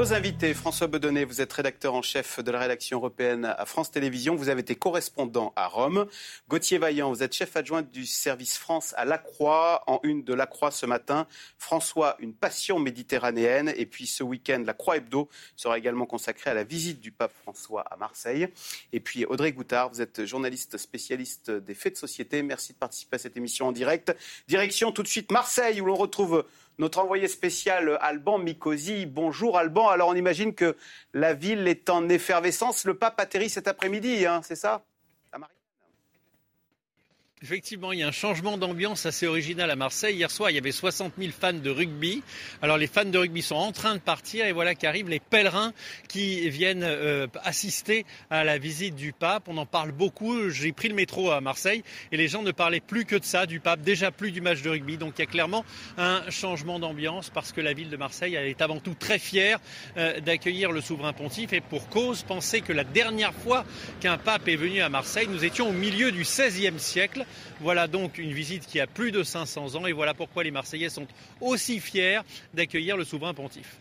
Nos invités, François Bedonnet, vous êtes rédacteur en chef de la rédaction européenne à France Télévisions. Vous avez été correspondant à Rome. Gauthier Vaillant, vous êtes chef adjoint du service France à La Croix. En une de La Croix ce matin, François, une passion méditerranéenne. Et puis ce week-end, La Croix Hebdo sera également consacrée à la visite du pape François à Marseille. Et puis Audrey Goutard, vous êtes journaliste spécialiste des faits de société. Merci de participer à cette émission en direct. Direction tout de suite Marseille où l'on retrouve notre envoyé spécial Alban Mikosi. Bonjour Alban. Alors on imagine que la ville est en effervescence. Le pape atterrit cet après-midi, hein, c'est ça? Effectivement, il y a un changement d'ambiance assez original à Marseille. Hier soir, il y avait 60 000 fans de rugby. Alors les fans de rugby sont en train de partir et voilà qu'arrivent les pèlerins qui viennent euh, assister à la visite du pape. On en parle beaucoup. J'ai pris le métro à Marseille et les gens ne parlaient plus que de ça, du pape, déjà plus du match de rugby. Donc il y a clairement un changement d'ambiance parce que la ville de Marseille est avant tout très fière euh, d'accueillir le souverain pontife et pour cause, penser que la dernière fois qu'un pape est venu à Marseille, nous étions au milieu du XVIe siècle. Voilà donc une visite qui a plus de 500 ans et voilà pourquoi les Marseillais sont aussi fiers d'accueillir le souverain pontife.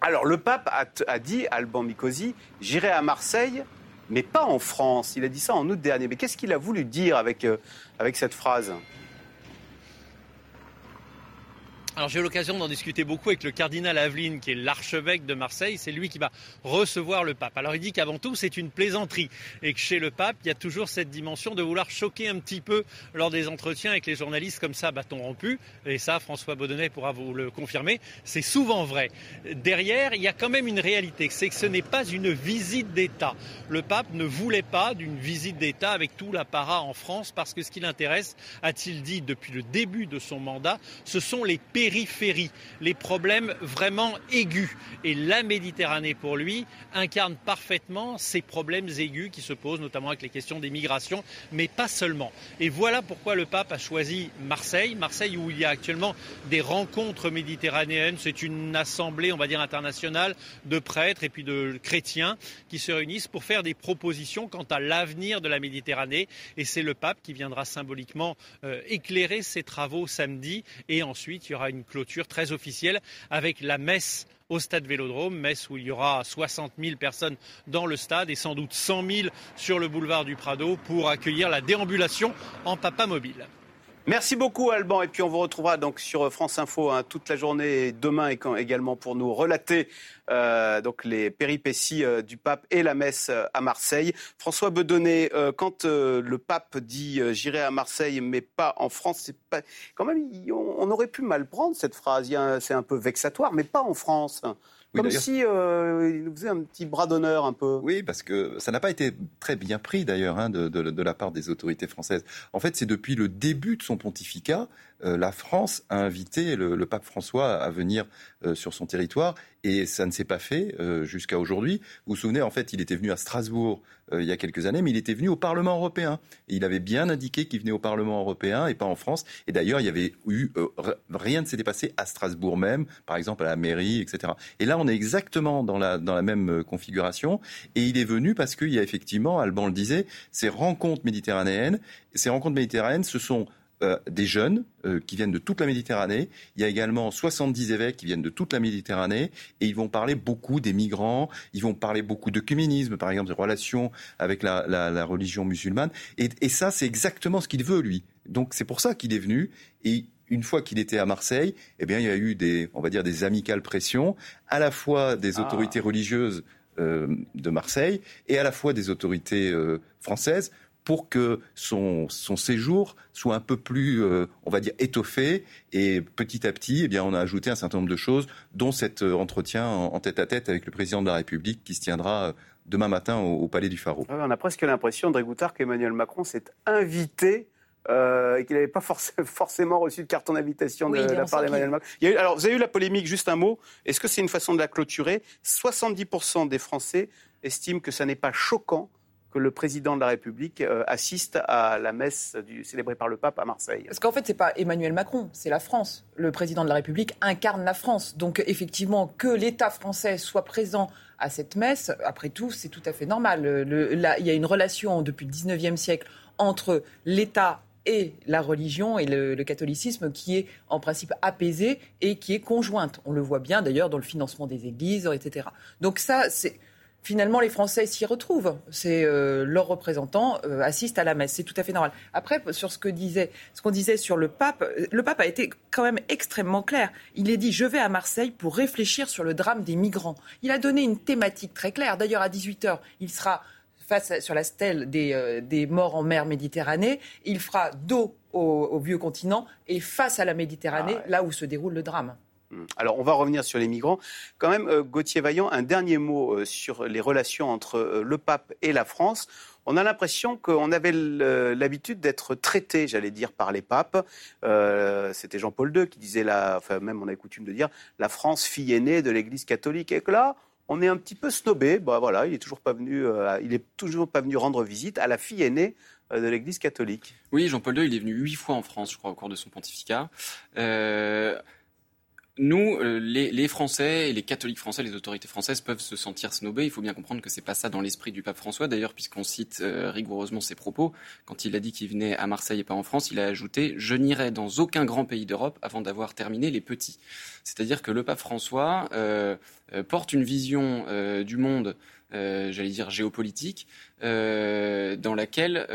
Alors le pape a, dit, Alban Mikosi, j'irai à Marseille, mais pas en France. Il a dit ça en août dernier. Mais qu'est-ce qu'il a voulu dire avec, euh, avec cette phrase? Alors j'ai eu l'occasion d'en discuter beaucoup avec le cardinal Aveline, qui est l'archevêque de Marseille. C'est lui qui va recevoir le pape. Alors il dit qu'avant tout c'est une plaisanterie et que chez le pape il y a toujours cette dimension de vouloir choquer un petit peu lors des entretiens avec les journalistes comme ça, bâton rompu. Et ça, François Baudonnet pourra vous le confirmer. C'est souvent vrai. Derrière, il y a quand même une réalité, c'est que ce n'est pas une visite d'État. Le pape ne voulait pas d'une visite d'État avec tout l'apparat en France parce que ce qui l'intéresse, a-t-il dit depuis le début de son mandat, ce sont les pays périphérie, les problèmes vraiment aigus. Et la Méditerranée, pour lui, incarne parfaitement ces problèmes aigus qui se posent, notamment avec les questions des migrations, mais pas seulement. Et voilà pourquoi le pape a choisi Marseille. Marseille, où il y a actuellement des rencontres méditerranéennes. C'est une assemblée, on va dire, internationale de prêtres et puis de chrétiens qui se réunissent pour faire des propositions quant à l'avenir de la Méditerranée. Et c'est le pape qui viendra symboliquement euh, éclairer ces travaux samedi. Et ensuite, il y aura une clôture très officielle avec la messe au stade Vélodrome, messe où il y aura 60 000 personnes dans le stade et sans doute 100 000 sur le boulevard du Prado pour accueillir la déambulation en papa mobile. Merci beaucoup Alban et puis on vous retrouvera donc sur France Info hein, toute la journée et demain également pour nous relater euh, donc les péripéties euh, du pape et la messe euh, à Marseille. François Bedonnet, quand le pape dit j'irai à Marseille mais pas en France, c'est pas quand même on, aurait pu mal prendre cette phrase. C'est un peu vexatoire, mais pas en France. Comme si euh, il nous faisait un petit bras d'honneur un peu. Oui, parce que ça n'a pas été très bien pris d'ailleurs hein, de, de, de, la part des autorités françaises. En fait, c'est depuis le début de son pontificat euh, la France a invité le, pape François à venir euh, sur son territoire et ça ne s'est pas fait euh, jusqu'à aujourd'hui. Vous vous souvenez, en fait, il était venu à Strasbourg il y a quelques années, mais il était venu au Parlement européen. Et il avait bien indiqué qu'il venait au Parlement européen et pas en France. Et d'ailleurs, il y avait eu rien ne s'était passé à Strasbourg même, par exemple à la mairie, etc. Et là, on est exactement dans la dans la même configuration. Et il est venu parce qu'il y a effectivement, Alban le disait, ces rencontres méditerranéennes. Ces rencontres méditerranéennes, ce sont euh, des jeunes euh, qui viennent de toute la Méditerranée. Il y a également 70 évêques qui viennent de toute la Méditerranée et ils vont parler beaucoup des migrants, ils vont parler beaucoup de communisme, par exemple, des relations avec la, religion musulmane. Et, ça, c'est exactement ce qu'il veut, lui. Donc c'est pour ça qu'il est venu et une fois qu'il était à Marseille, eh bien, il y a eu des, on va dire, des amicales pressions, à la fois des ah. autorités religieuses euh, de Marseille et à la fois des autorités françaises pour que son, son séjour soit un peu plus, euh, on va dire, étoffé. Et petit à petit, eh bien, on a ajouté un certain nombre de choses, dont cet euh, entretien en, tête à tête avec le président de la République qui se tiendra euh, demain matin au, Palais du Pharaon. on a presque l'impression, André Goutard, qu'Emmanuel Macron s'est invité et qu'il n'avait pas forcément reçu de carton d'invitation de, la part d'Emmanuel Macron. alors, vous avez eu la polémique, juste un mot. Est-ce que c'est une façon de la clôturer? 70% des Français estiment que ça n'est pas choquant que le président de la République euh, assiste à la messe célébrée par le pape à Marseille. Parce qu'en fait, ce n'est pas Emmanuel Macron, c'est la France. Le président de la République incarne la France. Donc effectivement, que l'État français soit présent à cette messe, après tout, c'est tout à fait normal. il y a une relation depuis le 19e siècle entre l'État et la religion et le, catholicisme qui est en principe apaisée et qui est conjointe. On le voit bien d'ailleurs dans le financement des églises, etc. Donc ça, c'est finalement, les Français s'y retrouvent. C'est euh, leurs représentants euh, assistent à la messe. C'est tout à fait normal. Après, sur ce que disait, ce qu'on disait sur le pape, le pape a été quand même extrêmement clair. Il a dit je vais à Marseille pour réfléchir sur le drame des migrants. Il a donné une thématique très claire. D'ailleurs, à 18 h il sera face sur la stèle des, euh, des morts en mer Méditerranée. Il fera dos au, vieux continent et face à la Méditerranée, ah là où se déroule le drame. Hmm. Alors, on va revenir sur les migrants. Quand même, euh, Gauthier Vaillant, un dernier mot euh, sur les relations entre euh, le pape et la France. On a l'impression qu'on avait l'habitude d'être traité, j'allais dire, par les papes. C'était Jean-Paul II qui disait, la, enfin même on a coutume de dire, la France fille aînée de l'Église catholique. Et que là, on est un petit peu snobé. Bah voilà, il est toujours pas venu, il est toujours pas venu rendre visite à la fille aînée de l'Église catholique. Oui, Jean-Paul II, il est venu huit fois en France, je crois, au cours de son pontificat. Nous, euh, les, Français et les catholiques français, les autorités françaises peuvent se sentir snobés. Il faut bien comprendre que c'est pas ça dans l'esprit du pape François. D'ailleurs, puisqu'on cite euh, rigoureusement ses propos, quand il a dit qu'il venait à Marseille et pas en France, il a ajouté "Je n'irai dans aucun grand pays d'Europe avant d'avoir terminé les petits". C'est-à-dire que le pape François euh, porte une vision du monde, j'allais dire géopolitique, dans laquelle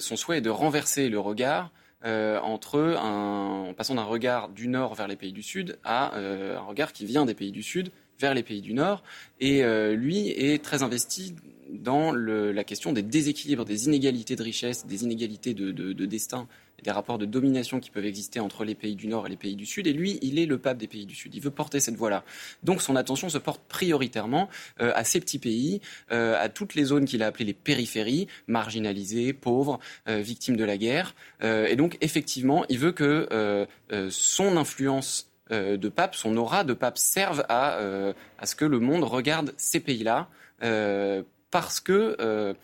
son souhait est de renverser le regard euh, entre un, en passant d'un regard du nord vers les pays du sud à euh, un regard qui vient des pays du sud vers les pays du nord. Et euh, lui est très investi dans la question des déséquilibres, des inégalités de richesse, des inégalités de, de, de destin des rapports de domination qui peuvent exister entre les pays du Nord et les pays du Sud. Et lui, il est le pape des pays du Sud. Il veut porter cette voie-là. Donc son attention se porte prioritairement euh, à ces petits pays, euh, à toutes les zones qu'il a appelées les périphéries, marginalisées, pauvres, victimes de la guerre. et donc effectivement, il veut que son influence de pape, son aura de pape serve à, à ce que le monde regarde ces pays-là parce que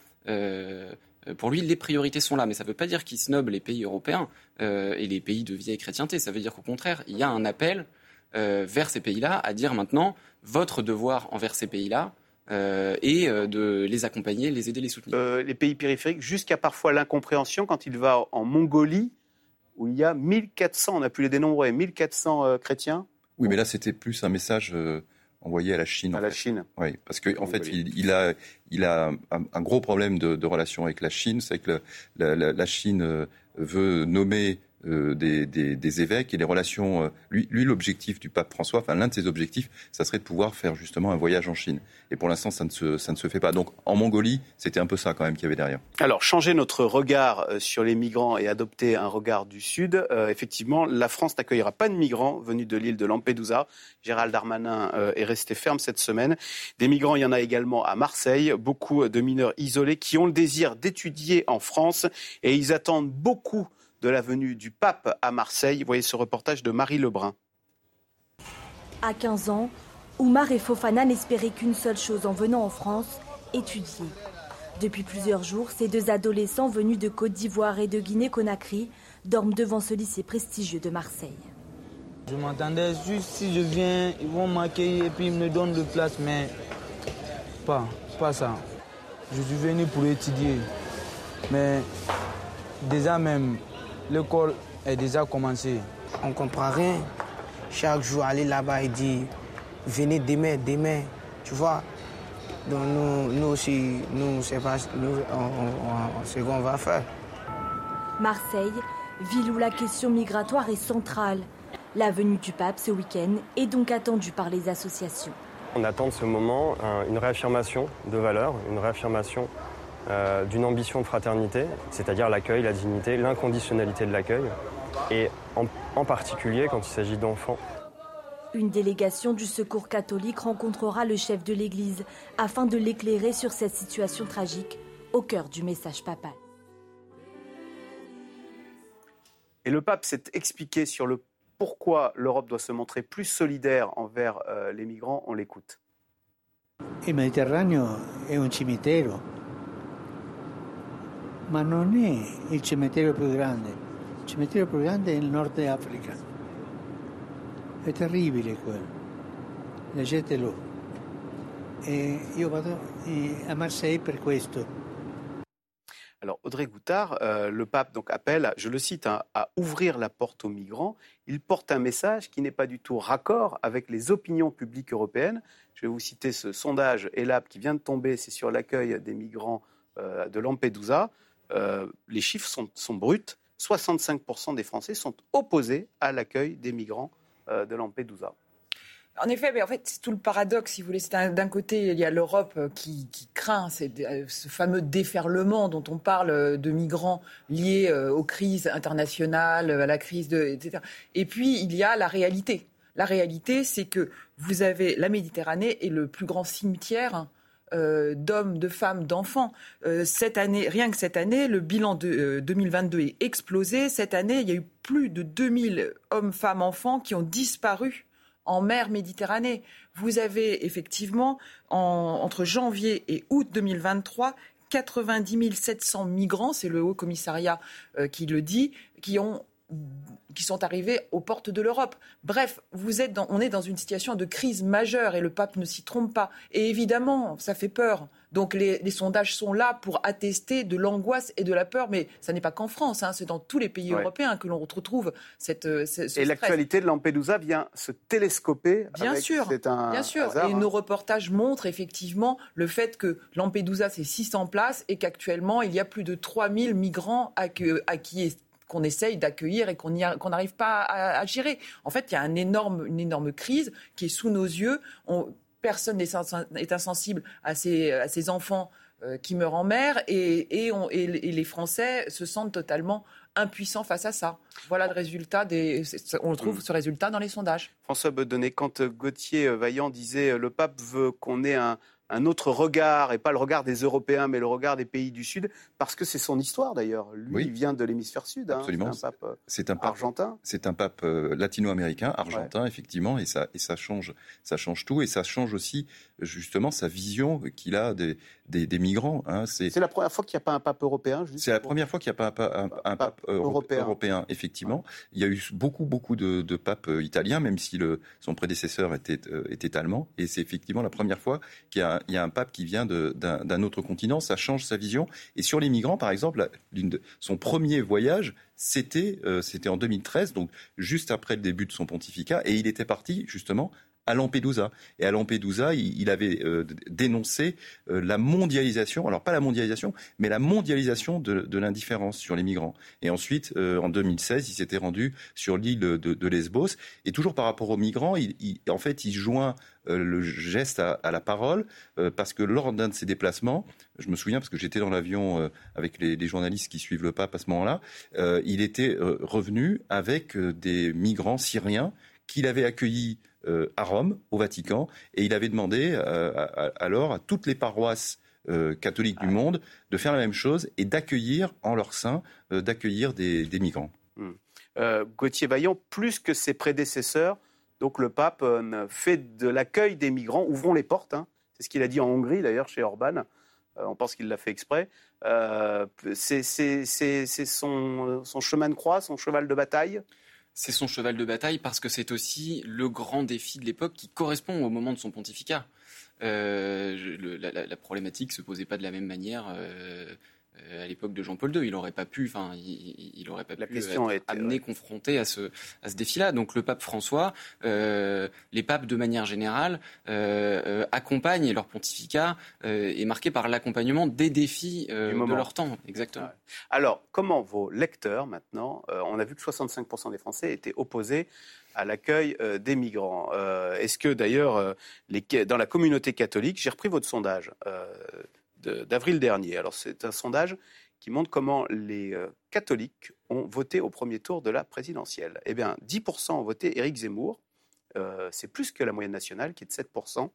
euh, pour lui, les priorités sont là. Mais ça ne veut pas dire qu'il snob les pays européens euh, et les pays de vieille chrétienté. Ça veut dire qu'au contraire, il y a un appel euh, vers ces pays-là à dire maintenant, votre devoir envers ces pays-là, et de les accompagner, les aider, les soutenir. les pays périphériques, jusqu'à parfois l'incompréhension quand il va en Mongolie, où il y a 1400, on a pu les dénombrer, 1400 chrétiens. Oui, mais là, c'était plus un message envoyé à la Chine. À la Chine. Oui, parce qu'en en fait, il, a, il a un, gros problème de, de, relation avec la Chine. C'est que la, la, Chine euh, veut nommer euh, des, évêques et les relations. Euh, lui, l'objectif du pape François, enfin l'un de ses objectifs, ça serait de pouvoir faire justement un voyage en Chine. Et pour l'instant, ça ne se, ça ne se fait pas. Donc en Mongolie, c'était un peu ça quand même qu'il y avait derrière. Alors changer notre regard euh, sur les migrants et adopter un regard du Sud. effectivement, la France n'accueillera pas de migrants venus de l'île de Lampedusa. Gérald Darmanin est resté ferme cette semaine. Des migrants, il y en a également à Marseille. Beaucoup de mineurs isolés qui ont le désir d'étudier en France et ils attendent beaucoup de la venue du pape à Marseille. Voyez ce reportage de Marie Lebrun. À 15 ans, Oumar et Fofana n'espéraient qu'une seule chose en venant en France, étudier. Depuis plusieurs jours, ces deux adolescents venus de Côte d'Ivoire et de Guinée-Conakry dorment devant ce lycée prestigieux de Marseille. Je m'attendais juste si je viens, ils vont m'accueillir et puis ils me donnent de place, mais pas, pas ça. Je suis venu pour étudier. Mais déjà même, l'école est déjà commencée. On ne comprend rien. Chaque jour, aller là-bas et dire venez demain, demain. Tu vois? Donc nous, nous aussi, nous, c'est pas nous, ce qu'on va faire. Marseille, ville où la question migratoire est centrale. La venue du pape ce week-end est donc attendue par les associations. On attend de ce moment une réaffirmation de valeurs, une réaffirmation euh, d'une ambition de fraternité, c'est-à-dire l'accueil, la dignité, l'inconditionnalité de l'accueil, et en, particulier quand il s'agit d'enfants. Une délégation du Secours catholique rencontrera le chef de l'Église afin de l'éclairer sur cette situation tragique au cœur du message papal. Et le pape s'est expliqué sur le pourquoi l'Europe doit se montrer plus solidaire envers euh, les migrants. On l'écoute. Le Méditerranée est un cimitero ma non è il cimitero più grande, il cimitero più grande è il Nord Africa. È terribile quello, leggetelo. E io vado a Marseille per questo. Alors Audrey Goutard, euh, le pape donc appelle, je le cite, hein, à ouvrir la porte aux migrants. Il porte un message qui n'est pas du tout raccord avec les opinions publiques européennes. Je vais vous citer ce sondage ELAB qui vient de tomber, c'est sur l'accueil des migrants euh, de Lampedusa. Euh, les chiffres sont, sont bruts. 65% des Français sont opposés à l'accueil des migrants de Lampedusa. En effet, mais en fait, c'est tout le paradoxe, si vous voulez. D'un côté, il y a l'Europe euh, qui, craint euh, ce fameux déferlement dont on parle euh, de migrants liés aux crises internationales, à la crise de, etc. Et puis, il y a la réalité. La réalité, c'est que vous avez la Méditerranée et le plus grand cimetière d'hommes, de femmes, d'enfants. cette année, rien que cette année, le bilan de 2022 est explosé. Cette année, il y a eu plus de 2000 hommes, femmes, enfants qui ont disparu en mer Méditerranée. Vous avez effectivement, entre janvier et août 2023, 90 700 migrants, c'est le Haut Commissariat euh, qui le dit, qui ont qui sont arrivés aux portes de l'Europe. Bref, vous êtes on est dans une situation de crise majeure et le pape ne s'y trompe pas. Et évidemment, ça fait peur. Donc les, sondages sont là pour attester de l'angoisse et de la peur, mais ça n'est pas qu'en France, hein, c'est dans tous les pays européens que l'on retrouve cette. Euh, et l'actualité de Lampedusa vient se télescoper. Bien sûr, bien sûr. et nos hein. reportages montrent effectivement le fait que Lampedusa c'est 600 places et qu'actuellement il y a plus de 3000 migrants à, à qui qu'on essaye d'accueillir et qu'on n'arrive pas à, gérer. En fait, il y a une énorme crise qui est sous nos yeux. personne n'est insensible à ces, enfants euh, qui meurent en mer et, les Français se sentent totalement impuissants face à ça. Voilà le résultat des. On trouve ce résultat dans les sondages. François Bedonnet, quand Gauthier Vaillant disait le pape veut qu'on ait un, un autre regard, et pas le regard des Européens, mais le regard des pays du Sud, parce que c'est son histoire d'ailleurs. Lui, il vient de l'hémisphère Sud. Hein. Absolument. C'est un pape, argentin. C'est un pape euh, latino-américain, argentin, effectivement, et ça, et ça change, ça change tout, et ça change aussi justement sa vision qu'il a des, des, migrants. Hein. C'est la première fois qu'il n'y a pas un pape européen. C'est la première fois qu'il n'y a pas un, pape, européen. effectivement. Il y a eu beaucoup, beaucoup de, papes euh, italiens, même si le, son prédécesseur était, euh, était allemand, et c'est effectivement la première fois qu'il y a il y a un pape qui vient d'un autre continent, ça change sa vision. Et sur les migrants, par exemple, son premier voyage, c'était euh, c'était en 2013, donc juste après le début de son pontificat, et il était parti justement à Lampedusa. Et à Lampedusa, il, avait euh, dénoncé euh, la mondialisation, alors pas la mondialisation, mais la mondialisation de, l'indifférence sur les migrants. Et ensuite, euh, en 2016, il s'était rendu sur l'île de, Lesbos. Et toujours par rapport aux migrants, il, en fait, il joint le geste à, la parole, parce que lors d'un de ses déplacements, je me souviens parce que j'étais dans l'avion avec les, les, journalistes qui suivent le pape à ce moment-là, il était revenu avec des migrants syriens qu'il avait accueillis à Rome, au Vatican, et il avait demandé euh, alors à toutes les paroisses euh, catholiques du monde de faire la même chose et d'accueillir en leur sein d'accueillir des, migrants. Hmm. Gauthier Vaillant, plus que ses prédécesseurs, donc le pape fait de l'accueil des migrants, ouvrons les portes, hein. c'est ce qu'il a dit en Hongrie d'ailleurs chez Orban, on pense qu'il l'a fait exprès, c'est son, son chemin de croix, son cheval de bataille? C'est son cheval de bataille parce que c'est aussi le grand défi de l'époque qui correspond au moment de son pontificat. Euh, la, la, problématique se posait pas de la même manière euh, à l'époque de Jean-Paul II. Il n'aurait pas pu, enfin, il, aurait pas pu être amené, confronté à ce, à ce défi-là. Donc le pape François, euh, les papes de manière générale euh, accompagnent et leur pontificat est marqué par l'accompagnement des défis de leur temps. Exactement. Alors, comment vos lecteurs maintenant On a vu que 65% des Français étaient opposés à l'accueil des migrants. Est-ce que d'ailleurs, dans la communauté catholique, j'ai repris votre sondage d'avril dernier. Alors c'est un sondage qui montre comment les euh, catholiques ont voté au premier tour de la présidentielle. Eh bien, 10% ont voté Éric Zemmour, euh, c'est plus que la moyenne nationale qui est de 7%,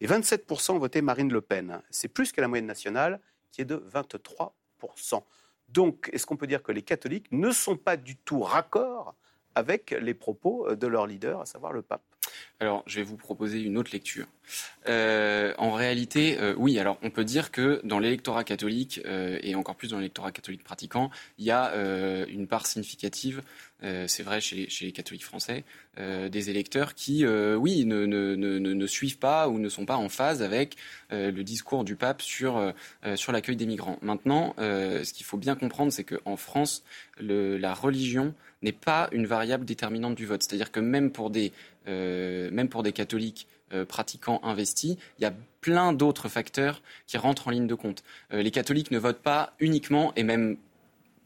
et 27% ont voté Marine Le Pen, c'est plus que la moyenne nationale qui est de 23%. Donc, est-ce qu'on peut dire que les catholiques ne sont pas du tout raccord avec les propos de leur leader, à savoir le pape alors, je vais vous proposer une autre lecture. Euh, en réalité, euh, oui, alors on peut dire que dans l'électorat catholique, euh, et encore plus dans l'électorat catholique pratiquant, il y a une part significative, c'est vrai chez les, catholiques français, des électeurs qui, oui, ne, suivent pas ou ne sont pas en phase avec le discours du pape sur, sur l'accueil des migrants. Maintenant, ce qu'il faut bien comprendre, c'est qu'en France, la religion n'est pas une variable déterminante du vote. C'est-à-dire que même pour des, même pour des catholiques euh, pratiquants investis, il y a plein d'autres facteurs qui rentrent en ligne de compte. Euh, les catholiques ne votent pas uniquement et même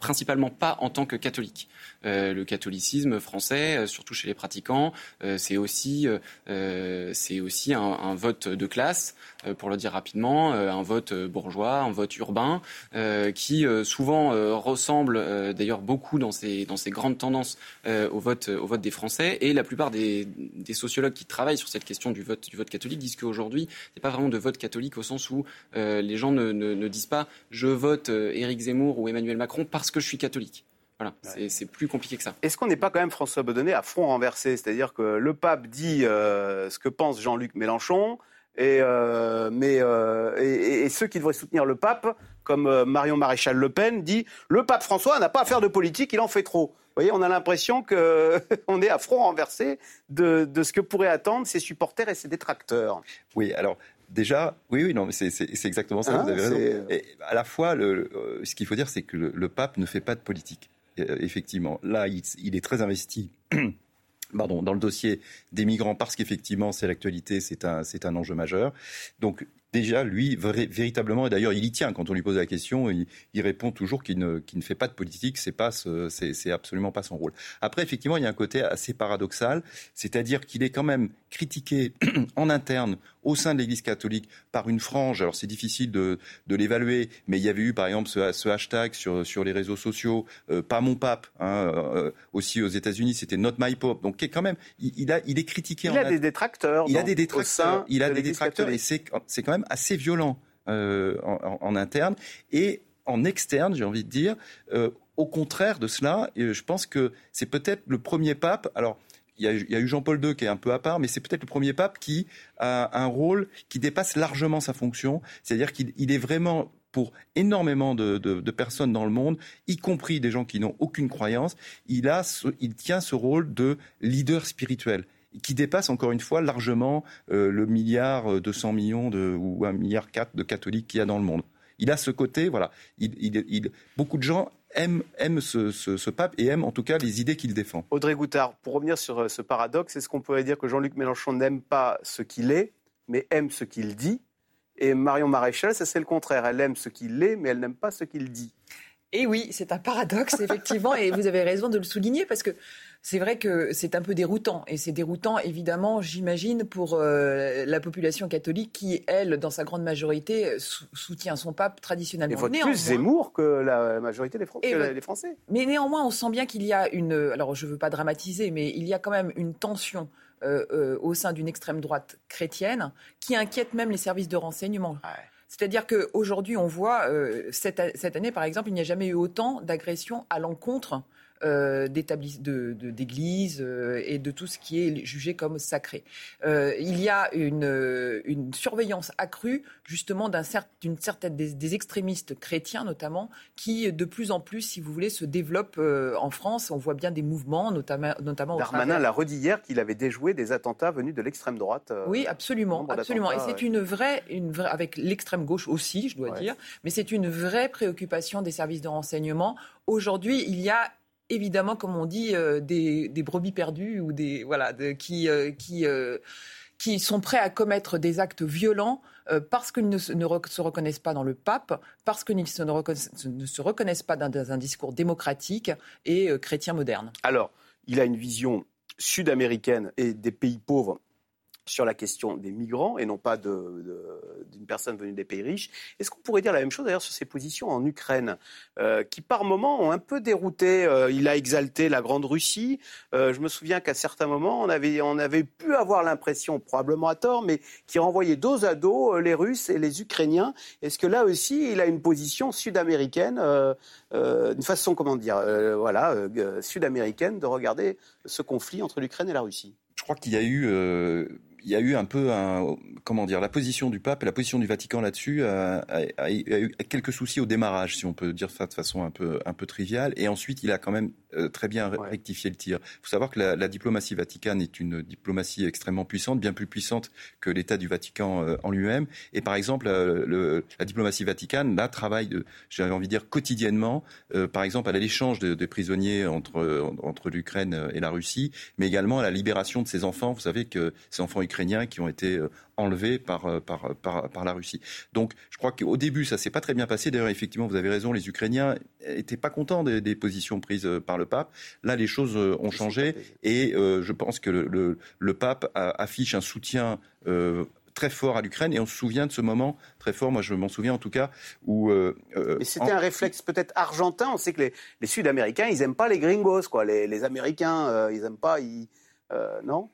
principalement pas en tant que catholique. Euh, le catholicisme français, euh, surtout chez les pratiquants, euh, c'est aussi, c'est aussi un, vote de classe, pour le dire rapidement, un vote bourgeois, un vote urbain, qui souvent ressemble d'ailleurs beaucoup dans ces, dans ces grandes tendances au, vote, au vote des Français. Et la plupart des, sociologues qui travaillent sur cette question du vote, du vote catholique disent qu'aujourd'hui, il n'y a pas vraiment de vote catholique au sens où les gens ne, ne, ne disent pas je vote Éric Zemmour ou Emmanuel Macron parce que je suis catholique. Voilà, c'est plus compliqué que ça. Est-ce qu'on n'est pas quand même François Baudonnet à front renversé? C'est-à-dire que le pape dit euh, ce que pense Jean-Luc Mélenchon, et, euh, mais, euh, et, ceux qui devraient soutenir le pape, comme Marion Maréchal Le Pen, dit le pape François n'a pas à faire de politique, il en fait trop. Vous voyez, on a l'impression qu'on est à front renversé de, de, ce que pourraient attendre ses supporters et ses détracteurs. Oui, alors Déjà, oui, oui, non, mais c'est exactement ça, vous avez raison. Euh, et à la fois, le, ce qu'il faut dire, c'est que le, pape ne fait pas de politique. Euh, effectivement, là, il, il, est très investi. Pardon, dans le dossier des migrants parce qu'effectivement c'est l'actualité, c'est un, enjeu majeur. Donc déjà, lui, véritablement, et d'ailleurs, il y tient. Quand on lui pose la question, il, répond toujours qu'il ne, ne, fait pas de politique. C'est pas, c'est absolument pas son rôle. Après, effectivement, il y a un côté assez paradoxal, c'est-à-dire qu'il est quand même critiqué en interne au sein de l'Église catholique par une frange. Alors c'est difficile de, de l'évaluer, mais il y avait eu par exemple ce, ce hashtag sur, sur les réseaux sociaux, euh, pas mon pape, hein, euh, aussi aux États-Unis, c'était not my pope. Donc quand même, il, a, il est critiqué. Il a des détracteurs. Il a des détracteurs. Il a des détracteurs et c'est quand même assez violent euh, en, interne. Et en externe, j'ai envie de dire, au contraire de cela, je pense que c'est peut-être le premier pape. Alors, il y, a, eu Jean-Paul II qui est un peu à part, mais c'est peut-être le premier pape qui a un rôle qui dépasse largement sa fonction. C'est-à-dire qu'il est vraiment pour énormément de, personnes dans le monde, y compris des gens qui n'ont aucune croyance, il, a il tient ce rôle de leader spirituel qui dépasse encore une fois largement euh, le milliard 200 euh, millions ou un milliard 4 de catholiques qu'il y a dans le monde. Il a ce côté, voilà. Il, beaucoup de gens aiment, aiment ce, pape et aiment en tout cas les idées qu'il défend. Audrey Goutard, pour revenir sur euh, ce paradoxe, est-ce qu'on pourrait dire que Jean-Luc Mélenchon n'aime pas ce qu'il est, mais aime ce qu'il dit? Et Marion Maréchal, ça c'est le contraire. Elle aime ce qu'il est, mais elle n'aime pas ce qu'il dit. Et oui, c'est un paradoxe, effectivement, et vous avez raison de le souligner, parce que c'est vrai que c'est un peu déroutant. Et c'est déroutant, évidemment, j'imagine, pour euh, la population catholique qui, elle, dans sa grande majorité, soutient son pape traditionnellement. Et vote plus Zemmour que la majorité des, Français. Mais néanmoins, on sent bien qu'il y a une... Alors, je ne veux pas dramatiser, mais il y a quand même une tension euh, euh, au sein d'une extrême droite chrétienne qui inquiète même les services de renseignement. C'est-à-dire qu'aujourd'hui, on voit, euh, cette, année par exemple, il n'y a jamais eu autant d'agressions à l'encontre euh, d'églises euh, et de tout ce qui est jugé comme sacré. Euh, il y a une, une surveillance accrue justement d'une certain, certaine des, extrémistes chrétiens notamment qui de plus en plus, si vous voulez, se développent en France. On voit bien des mouvements, notamment notamment. Darmanin l'a redit hier qu'il avait déjoué des attentats venus de l'extrême droite. oui, absolument, absolument. Et c'est une vraie, une vraie, avec l'extrême gauche aussi, je dois dire, mais c'est une vraie préoccupation des services de renseignement. Aujourd'hui, il y a évidemment, comme on dit, euh, des, brebis perdues ou des voilà qui euh, qui euh, qui sont prêts à commettre des actes violents parce qu'ils ne, se reconnaissent pas dans le pape, parce qu'ils ne, ne, se reconnaissent pas dans, un discours démocratique et chrétien moderne. Alors, il a une vision sud-américaine et des pays pauvres sur la question des migrants et non pas d'une personne venue des pays riches. Est-ce qu'on pourrait dire la même chose d'ailleurs sur ses positions en Ukraine, euh, qui par moments ont un peu dérouté euh, Il a exalté la Grande Russie. Euh, je me souviens qu'à certains moments, on avait, on avait pu avoir l'impression, probablement à tort, mais qu'il renvoyait dos à dos les Russes et les Ukrainiens. Est-ce que là aussi, il a une position sud-américaine, une façon, comment dire, voilà, sud-américaine de regarder ce conflit entre l'Ukraine et la Russie? Je crois qu'il y a eu il y a eu un peu un, comment dire, la position du pape et la position du Vatican là-dessus a, eu quelques soucis au démarrage, si on peut dire ça de façon un peu, un peu triviale. Et ensuite, il a quand même euh, très bien rectifié le tir. Il faut savoir que la, diplomatie vaticane est une diplomatie extrêmement puissante, bien plus puissante que l'État du Vatican euh, en lui-même. Et par exemple, euh, le, la diplomatie vaticane, là, travaille, j'avais envie de dire, quotidiennement, par exemple, à l'échange des de prisonniers entre, entre l'Ukraine et la Russie, mais également à la libération de ces enfants. Vous savez que ces enfants ukrainiens qui ont été enlevés par, par, par, par la Russie. Donc, je crois qu'au début, ça s'est pas très bien passé. D'ailleurs, effectivement, vous avez raison, les Ukrainiens étaient pas contents des, des positions prises par le pape. Là, les choses euh, ont changé et euh, je pense que le, le, pape affiche un soutien euh, très fort à l'Ukraine et on se souvient de ce moment très fort, moi je m'en souviens en tout cas, où... Mais c'était un réflexe peut-être argentin, on sait que les, les Sud-Américains, ils n'aiment pas les gringos, quoi. Les, les Américains, ils n'aiment pas... Ils... non?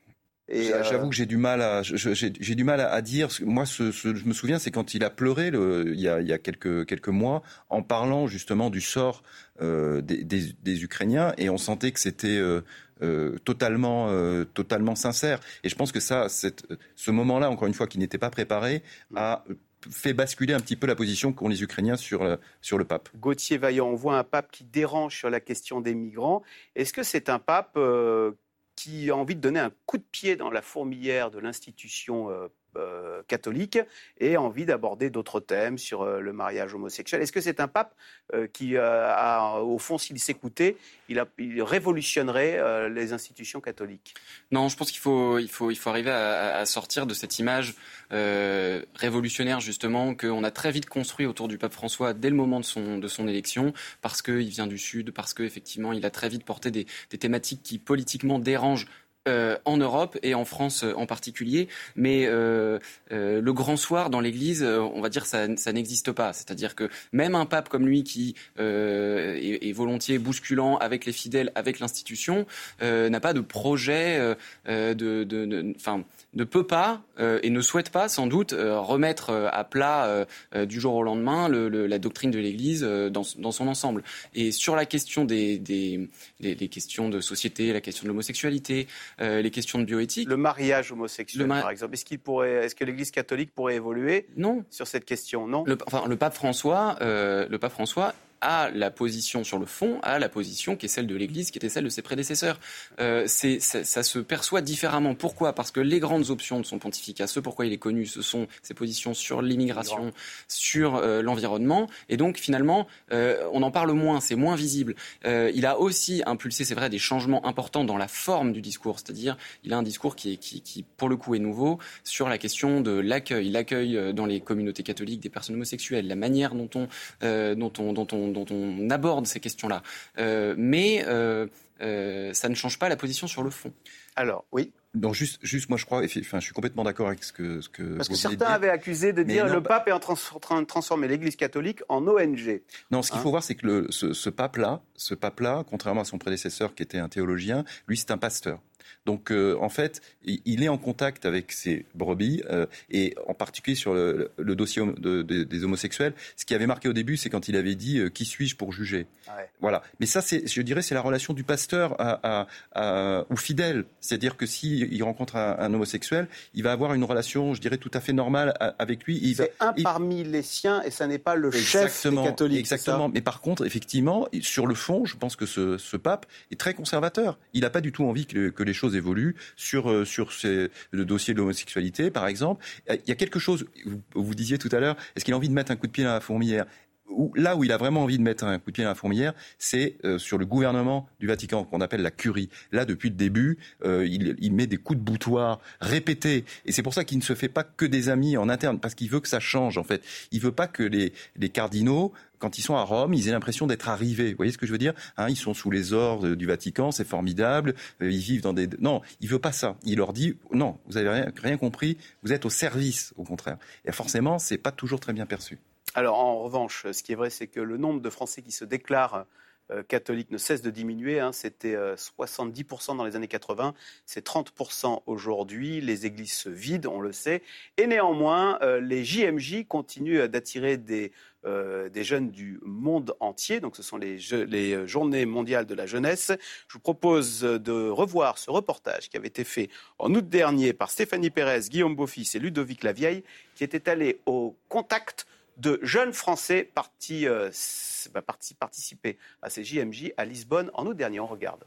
Euh, j'avoue que j'ai du mal à, j'ai du mal à, dire. Moi, ce, je me souviens, c'est quand il a pleuré le, il, y a, il y a quelques quelques mois, en parlant justement du sort euh, des, des, des, Ukrainiens, et on sentait que c'était euh, euh totalement euh, totalement sincère. Et je pense que ça, cette, ce moment-là, encore une fois, qui n'était pas préparé, a fait basculer un petit peu la position qu'ont les Ukrainiens sur, sur le pape. Gauthier Vaillant, on voit un pape qui dérange sur la question des migrants. Est-ce que c'est un pape qui a envie de donner un coup de pied dans la fourmilière de l'institution euh, euh, catholique et envie d'aborder d'autres thèmes sur euh, le mariage homosexuel. Est-ce que c'est un pape qui, a, au fond, s'il s'écoutait, il, révolutionnerait les institutions catholiques? Non, je pense qu'il faut, arriver à, sortir de cette image révolutionnaire, justement, qu'on a très vite construit autour du pape François dès le moment de son, élection, parce qu'il vient du Sud, parce qu'effectivement, il a très vite porté des thématiques qui politiquement dérangent euh, en Europe et en France euh, en particulier. Mais euh, le grand soir dans l'Église, on va dire ça, ça n'existe pas. C'est-à-dire que même un pape comme lui qui est, volontiers bousculant avec les fidèles, avec l'institution, n'a pas de projet de, de, de, ne peut pas euh, et ne souhaite pas sans doute euh, remettre euh, à plat du jour au lendemain le, la doctrine de l'Église dans, dans, son ensemble. Et sur la question des, des, des, questions de société, la question de l'homosexualité, les questions de bioéthique. Le mariage homosexuel, par exemple. Est-ce qu'il pourrait, est-ce que l'Église catholique pourrait évoluer Non. sur cette question? Non? Le, enfin, le pape François, le pape François à la position sur le fond, à la position qui est celle de l'Église, qui était celle de ses prédécesseurs. Euh, ça, se perçoit différemment. Pourquoi? Parce que les grandes options de son pontificat, ce pourquoi il est connu, ce sont ses positions sur l'immigration, sur euh, l'environnement. Et donc finalement, euh, on en parle moins, c'est moins visible. Il a aussi impulsé, c'est vrai, des changements importants dans la forme du discours. C'est-à-dire, il a un discours qui, qui, pour le coup, est nouveau sur la question de l'accueil, l'accueil dans les communautés catholiques des personnes homosexuelles, la manière dont on, dont on, dont on dont on aborde ces questions-là. Euh, mais euh, euh, ça ne change pas la position sur le fond. Alors, oui. Non, juste, juste, moi je crois, enfin, je suis complètement d'accord avec ce que, ce que Parce que certains avaient accusé de dire que le pape est en train de transformer l'Église catholique en ONG. Non, ce qu'il hein faut voir, c'est que le, ce, ce pape-là, ce pape-là, contrairement à son prédécesseur qui était un théologien, lui c'est un pasteur. Donc euh, en fait, il est en contact avec ces brebis euh, et en particulier sur le, dossier des homosexuels. Ce qui avait marqué au début, c'est quand il avait dit euh, qui suis-je pour juger? Ah voilà. Mais ça, c'est, je dirais, c'est la relation du pasteur à, à, au fidèle. C'est-à-dire que s'il il rencontre un, homosexuel, il va avoir une relation, je dirais, tout à fait normale avec lui. Il c'est un parmi les siens et ça n'est pas le chef des catholiques. Exactement. Mais par contre, effectivement, sur le fond, je pense que ce, ce pape est très conservateur. Il n'a pas du tout envie que, que les choses évoluent sur, euh, sur le dossier de l'homosexualité, par exemple. Il y a quelque chose, vous, disiez tout à l'heure, est-ce qu'il a envie de mettre un coup de pied dans la fourmilière là où il a vraiment envie de mettre un coup de pied dans la fourmilière, c'est euh, sur le gouvernement du Vatican, qu'on appelle la curie. Là, depuis le début, euh, il, il, met des coups de boutoir répétés. Et c'est pour ça qu'il ne se fait pas que des amis en interne, parce qu'il veut que ça change, en fait. Il veut pas que les, les cardinaux quand ils sont à Rome, ils aient l'impression d'être arrivés. Vous voyez ce que je veux dire hein, Ils sont sous les ordres du Vatican, c'est formidable. Euh, ils vivent dans des... Non, il veut pas ça. Il leur dit, non, vous avez rien, compris, vous êtes au service, au contraire. Et forcément, c'est pas toujours très bien perçu. Alors, en revanche, ce qui est vrai, c'est que le nombre de Français qui se déclarent euh, catholique ne cesse de diminuer. Hein. C'était 70% dans les années 80, c'est 30% aujourd'hui. Les églises se vident, on le sait. Et néanmoins, les JMJ continuent d'attirer des des jeunes du monde entier. Donc, ce sont les, les, Journées mondiales de la jeunesse. Je vous propose de revoir ce reportage qui avait été fait en août dernier par Stéphanie Pérez, Guillaume Beaufils et Ludovic Lavieille, qui étaient allés au contact de jeunes Français partis, euh, bah, participer à ces JMJ à Lisbonne en août dernier. On regarde.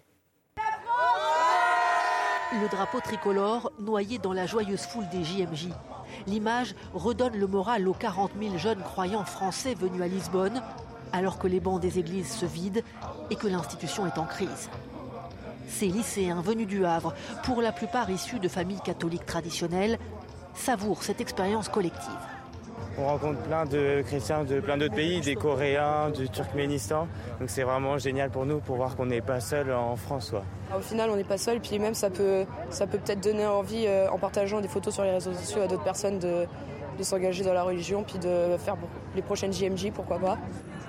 Le drapeau tricolore noyé dans la joyeuse foule des JMJ. L'image redonne le moral aux 40 000 jeunes croyants français venus à Lisbonne, alors que les bancs des églises se vident et que l'institution est en crise. Ces lycéens venus du Havre, pour la plupart issus de familles catholiques traditionnelles, savourent cette expérience collective. On rencontre plein de chrétiens de plein d'autres pays, des Coréens, du Turkménistan. Donc c'est vraiment génial pour nous pour voir qu'on n'est pas seul en France. Au final, on n'est pas seul, puis même ça peut ça peut peut-être donner envie, euh, en partageant des photos sur les réseaux sociaux à d'autres personnes de, de s'engager dans la religion, puis de faire les prochaines JMJ, pourquoi pas.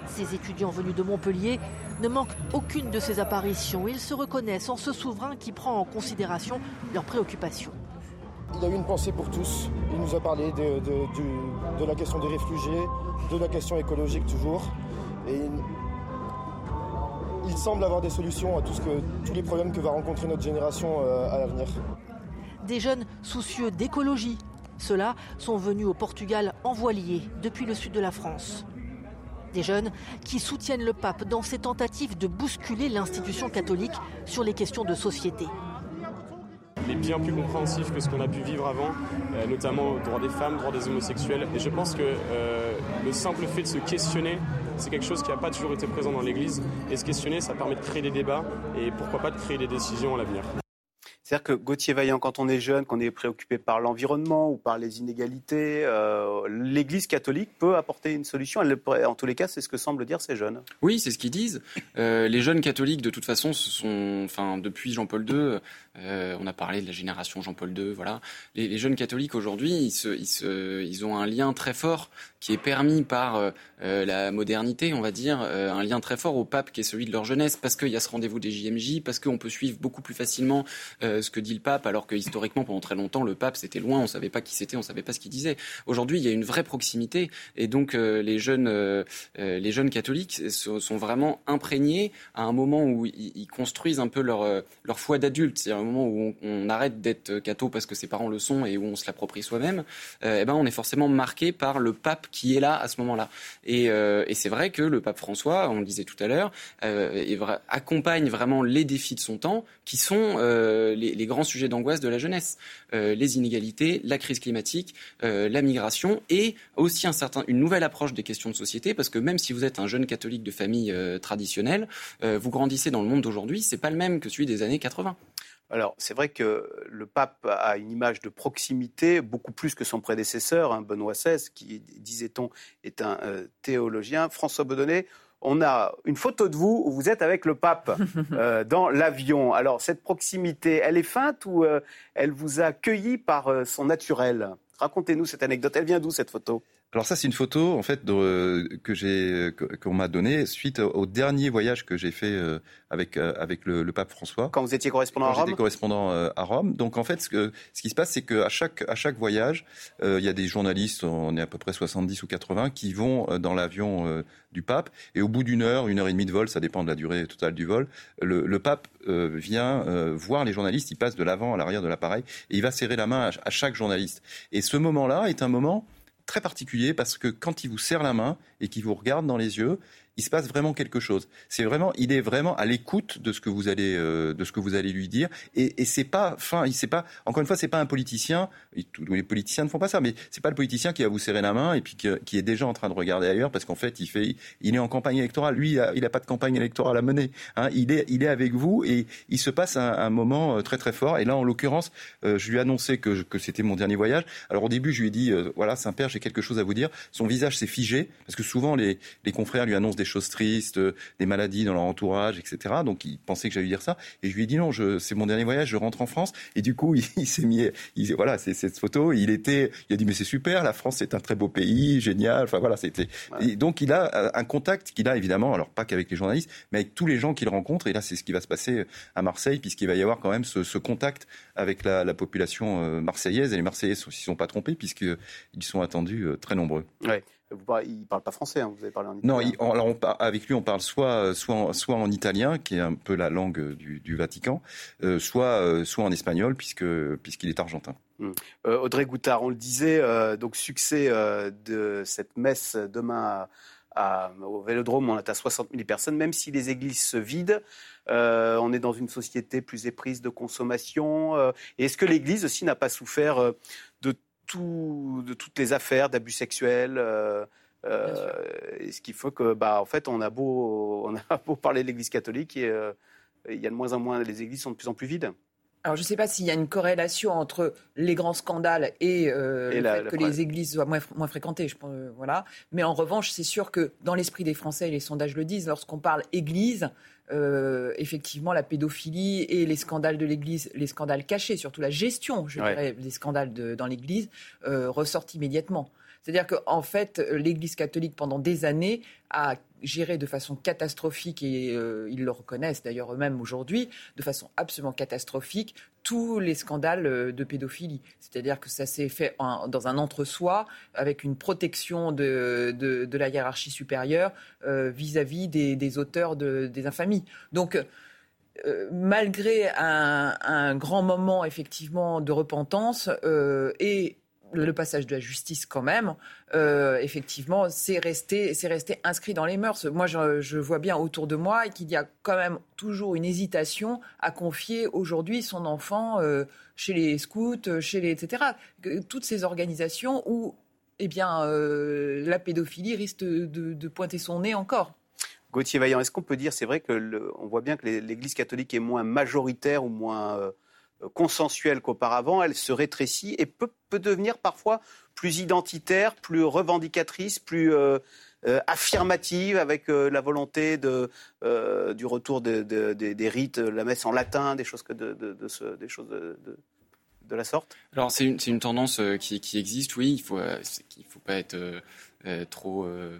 Ces étudiants venus de Montpellier ne manquent aucune de ces apparitions. Ils se reconnaissent en ce souverain qui prend en considération leurs préoccupations. Il a eu une pensée pour tous. Il nous a parlé de, la question des réfugiés, de la question écologique toujours. Et il, semble avoir des solutions à tous les problèmes que va rencontrer notre génération euh, à l'avenir. Des jeunes soucieux d'écologie. Ceux-là sont venus au Portugal en voilier depuis le sud de la France. Des jeunes qui soutiennent le pape dans ses tentatives de bousculer l'institution catholique sur les questions de société est bien plus compréhensif que ce qu'on a pu vivre avant, euh, notamment droit des femmes, droit des homosexuels. Et je pense que euh, le simple fait de se questionner, c'est quelque chose qui n'a pas toujours été présent dans l'Église. Et se questionner, ça permet de créer des débats et pourquoi pas de créer des décisions à l'avenir. C'est-à-dire que Gauthier Vaillant, quand on est jeune, qu'on est préoccupé par l'environnement ou par les inégalités, euh, l'Église catholique peut apporter une solution. En tous les cas, c'est ce que semblent dire ces jeunes. Oui, c'est ce qu'ils disent. Euh, les jeunes catholiques, de toute façon, depuis Jean-Paul II, euh, on a parlé de la génération Jean-Paul II, voilà. Les, jeunes catholiques aujourd'hui, ils, ils, ont un lien très fort qui est permis par la modernité, on va dire, un lien très fort au pape qui est celui de leur jeunesse, parce qu'il y a ce rendez-vous des JMJ, parce qu'on peut suivre beaucoup plus facilement ce que dit le pape, alors que historiquement, pendant très longtemps, le pape c'était loin, on savait pas qui c'était, on savait pas ce qu'il disait. Aujourd'hui, il y a une vraie proximité, et donc les jeunes, les jeunes catholiques sont vraiment imprégnés à un moment où ils construisent un peu leur leur foi d'adulte, c'est à un moment où on, arrête d'être catho parce que ses parents le sont et où on se l'approprie soi-même. eh ben, on est forcément marqué par le pape qui est là à ce moment-là. Et, euh, c'est vrai que le pape François, on le disait tout à l'heure, euh, accompagne vraiment les défis de son temps, qui sont euh, les, grands sujets d'angoisse de la jeunesse euh, les inégalités, la crise climatique, euh, la migration, et aussi un certain, une nouvelle approche des questions de société, parce que même si vous êtes un jeune catholique de famille traditionnelle, vous grandissez dans le monde d'aujourd'hui, c'est pas le même que celui des années 80. Alors, c'est vrai que le pape a une image de proximité beaucoup plus que son prédécesseur, hein, Benoît XVI, qui, disait-on, est un euh, théologien. François Bedonnet, on a une photo de vous où vous êtes avec le pape euh, dans l'avion. Alors, cette proximité, elle est feinte ou euh, elle vous a accueilli par son naturel? Racontez-nous cette anecdote. Elle vient d'où cette photo? Alors ça, c'est une photo en fait de, que j'ai qu'on m'a donnée suite au dernier voyage que j'ai fait euh, avec euh, avec le, pape François. Quand vous étiez correspondant à Rome. J'étais correspondant euh, à Rome. Donc en fait, ce, que, ce qui se passe, c'est qu'à chaque à chaque voyage, il y a des journalistes, on est à peu près 70 ou 80, qui vont dans l'avion du pape. Et au bout d'une heure, une heure et demie de vol, ça dépend de la durée totale du vol, le, le pape vient voir les journalistes. Il passe de l'avant à l'arrière de l'appareil et il va serrer la main à, à chaque journaliste. Et ce moment-là est un moment très particulier parce que quand il vous serre la main et qu'il vous regarde dans les yeux, il se passe vraiment quelque chose. C'est vraiment, il est vraiment à l'écoute de ce que vous allez, euh, de ce que vous allez lui dire. Et, et c'est pas, enfin, il sait pas. Encore une fois, c'est pas un politicien. les politiciens ne font pas ça, mais c'est pas le politicien qui va vous serrer la main et puis qui, est déjà en train de regarder ailleurs parce qu'en fait, il fait, il est en campagne électorale. Lui, il n'a pas de campagne électorale à mener. Hein. Il est, il est avec vous et il se passe un, moment euh, très très fort. Et là, en l'occurrence, euh, je lui ai annoncé que, que c'était mon dernier voyage. Alors au début, je lui ai dit, voilà, Saint-Père, j'ai quelque chose à vous dire. Son visage s'est figé parce que souvent les, les confrères lui annoncent des des choses tristes, des maladies dans leur entourage, etc. Donc il pensait que j'allais dire ça. Et je lui ai dit non, c'est mon dernier voyage, je rentre en France. Et du coup, il, s'est mis, il, voilà, c'est cette photo. Il était, il a dit mais c'est super, la France c'est un très beau pays, génial. Enfin voilà, c'était. Donc il a un contact qu'il a évidemment, alors pas qu'avec les journalistes, mais avec tous les gens qu'il rencontre. Et là, c'est ce qui va se passer à Marseille, puisqu'il va y avoir quand même ce, contact avec la, population euh, marseillaise. Et les Marseillais ne s'y sont pas trompés, puisqu'ils sont attendus euh, très nombreux. Ouais. Il ne parle pas français, hein, vous avez parlé en italien. Non, alors avec lui, on parle soit, soit, en, soit en italien, qui est un peu la langue du, Vatican, euh, soit, soit en espagnol, puisque, puisqu'il est argentin. Hmm. Audrey Goutard, on le disait, donc succès de cette messe demain au Vélodrome, on est à 60 000 personnes, même si les églises se vident. Euh, on est dans une société plus éprise de consommation. Euh, et est-ce que l'Église aussi n'a pas souffert euh, de, tout, de toutes les affaires d'abus sexuels ce qu'il faut que, bah, en fait, on a beau, on a beau parler de l'Église catholique, et il y a de moins en moins, les églises sont de plus en plus vides. Alors, je ne sais pas s'il y a une corrélation entre les grands scandales et, le fait que les églises soient moins, moins fréquentées. Je, voilà. Mais en revanche, c'est sûr que dans l'esprit des Français, et les sondages le disent, lorsqu'on parle église, euh, effectivement la pédophilie et les scandales de l'Église, les scandales cachés, surtout la gestion, je dirais, des scandales dans l'Église, euh, ressortent immédiatement. C'est-à-dire qu'en fait, l'Église catholique, pendant des années, a géré de façon catastrophique, et euh, ils le reconnaissent d'ailleurs eux-mêmes aujourd'hui, de façon absolument catastrophique, tous les scandales euh, de pédophilie. C'est-à-dire que ça s'est fait dans un entre-soi, avec une protection de, de, la hiérarchie supérieure euh, vis-à-vis des, auteurs de, des infamies. Donc, malgré un, grand moment effectivement de repentance et le passage de la justice quand même, euh, effectivement, c'est resté, resté inscrit dans les mœurs. Moi, je, vois bien autour de moi qu'il y a quand même toujours une hésitation à confier aujourd'hui son enfant euh, chez les scouts, chez les etc. Toutes ces organisations où, eh bien, euh, la pédophilie risque de, pointer son nez encore. Gauthier Vaillant, est-ce qu'on peut dire, c'est vrai que on voit bien que l'Église catholique est moins majoritaire ou moins consensuelle qu'auparavant, elle se rétrécit et peut, devenir parfois plus identitaire, plus revendicatrice, plus euh, euh, affirmative avec euh, la volonté de, du retour des rites, la messe en latin, des choses, de, de, la sorte. Alors c'est une, tendance qui, qui, existe, oui, il ne faut, faut pas être trop euh,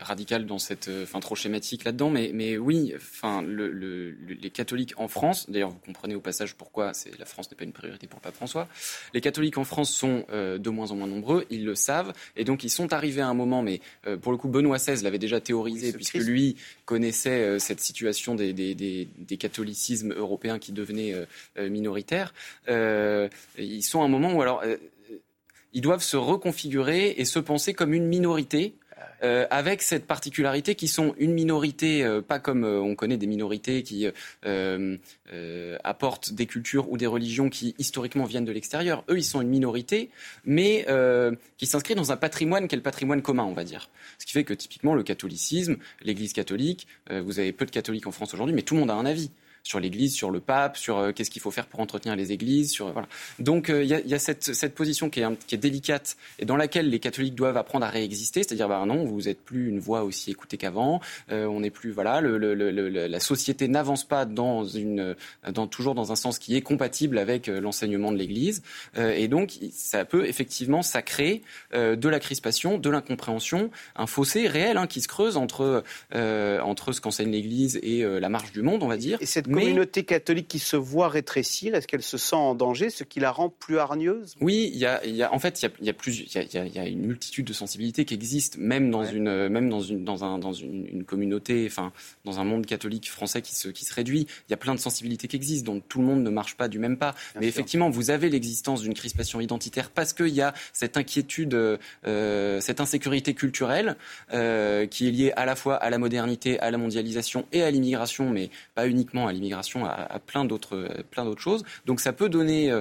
radical dans cette, euh, enfin trop schématique là-dedans, mais, mais oui, enfin le, le, les catholiques en France, d'ailleurs vous comprenez au passage pourquoi c'est la France n'est pas une priorité pour le pape François. Les catholiques en France sont euh, de moins en moins nombreux, ils le savent, et donc ils sont arrivés à un moment, mais pour le coup Benoît XVI l'avait déjà théorisé puisque lui connaissait cette situation des, des, des, des, catholicismes européens qui devenaient minoritaires. ils sont à un moment où alors ils doivent se reconfigurer et se penser comme une minorité euh, avec cette particularité qui sont une minorité, euh, pas comme euh, on connaît des minorités qui apportent des cultures ou des religions qui historiquement viennent de l'extérieur. Eux, ils sont une minorité, mais qui s'inscrit dans un patrimoine qui le patrimoine commun, on va dire. Ce qui fait que typiquement le catholicisme, l'Église catholique, vous avez peu de catholiques en France aujourd'hui, mais tout le monde a un avis sur l'Église, sur le pape, sur euh, qu'est-ce qu'il faut faire pour entretenir les églises. Sur, voilà. Donc euh, il y, a, cette, cette position qui est, qui est, délicate et dans laquelle les catholiques doivent apprendre à réexister, c'est-à-dire bah, non, vous n'êtes plus une voix aussi écoutée qu'avant, euh, on n'est plus voilà, le, le, le, la société n'avance pas dans une, dans, toujours dans un sens qui est compatible avec l'enseignement de l'Église et donc ça peut effectivement ça crée de la crispation, de l'incompréhension, un fossé réel hein, qui se creuse entre entre ce qu'enseigne l'Église et la marche du monde, on va dire. Communauté catholique qui se voit rétrécir, est-ce qu'elle se sent en danger, ce qui la rend plus hargneuse? Oui, il y a, y a, en fait, il y a, y, a plus, il y, a, y a, une multitude de sensibilités qui existent, même dans une, même dans une, dans un, dans une, une, communauté, enfin, dans un monde catholique français qui se, qui se réduit. Il y a plein de sensibilités qui existent, donc tout le monde ne marche pas du même pas. Mais effectivement, vous avez l'existence d'une crispation identitaire parce qu'il y a cette inquiétude, euh, cette insécurité culturelle euh, qui est liée à la fois à la modernité, à la mondialisation et à l'immigration, mais pas uniquement à l'immigration à, d'autres plein d'autres choses. Donc ça peut donner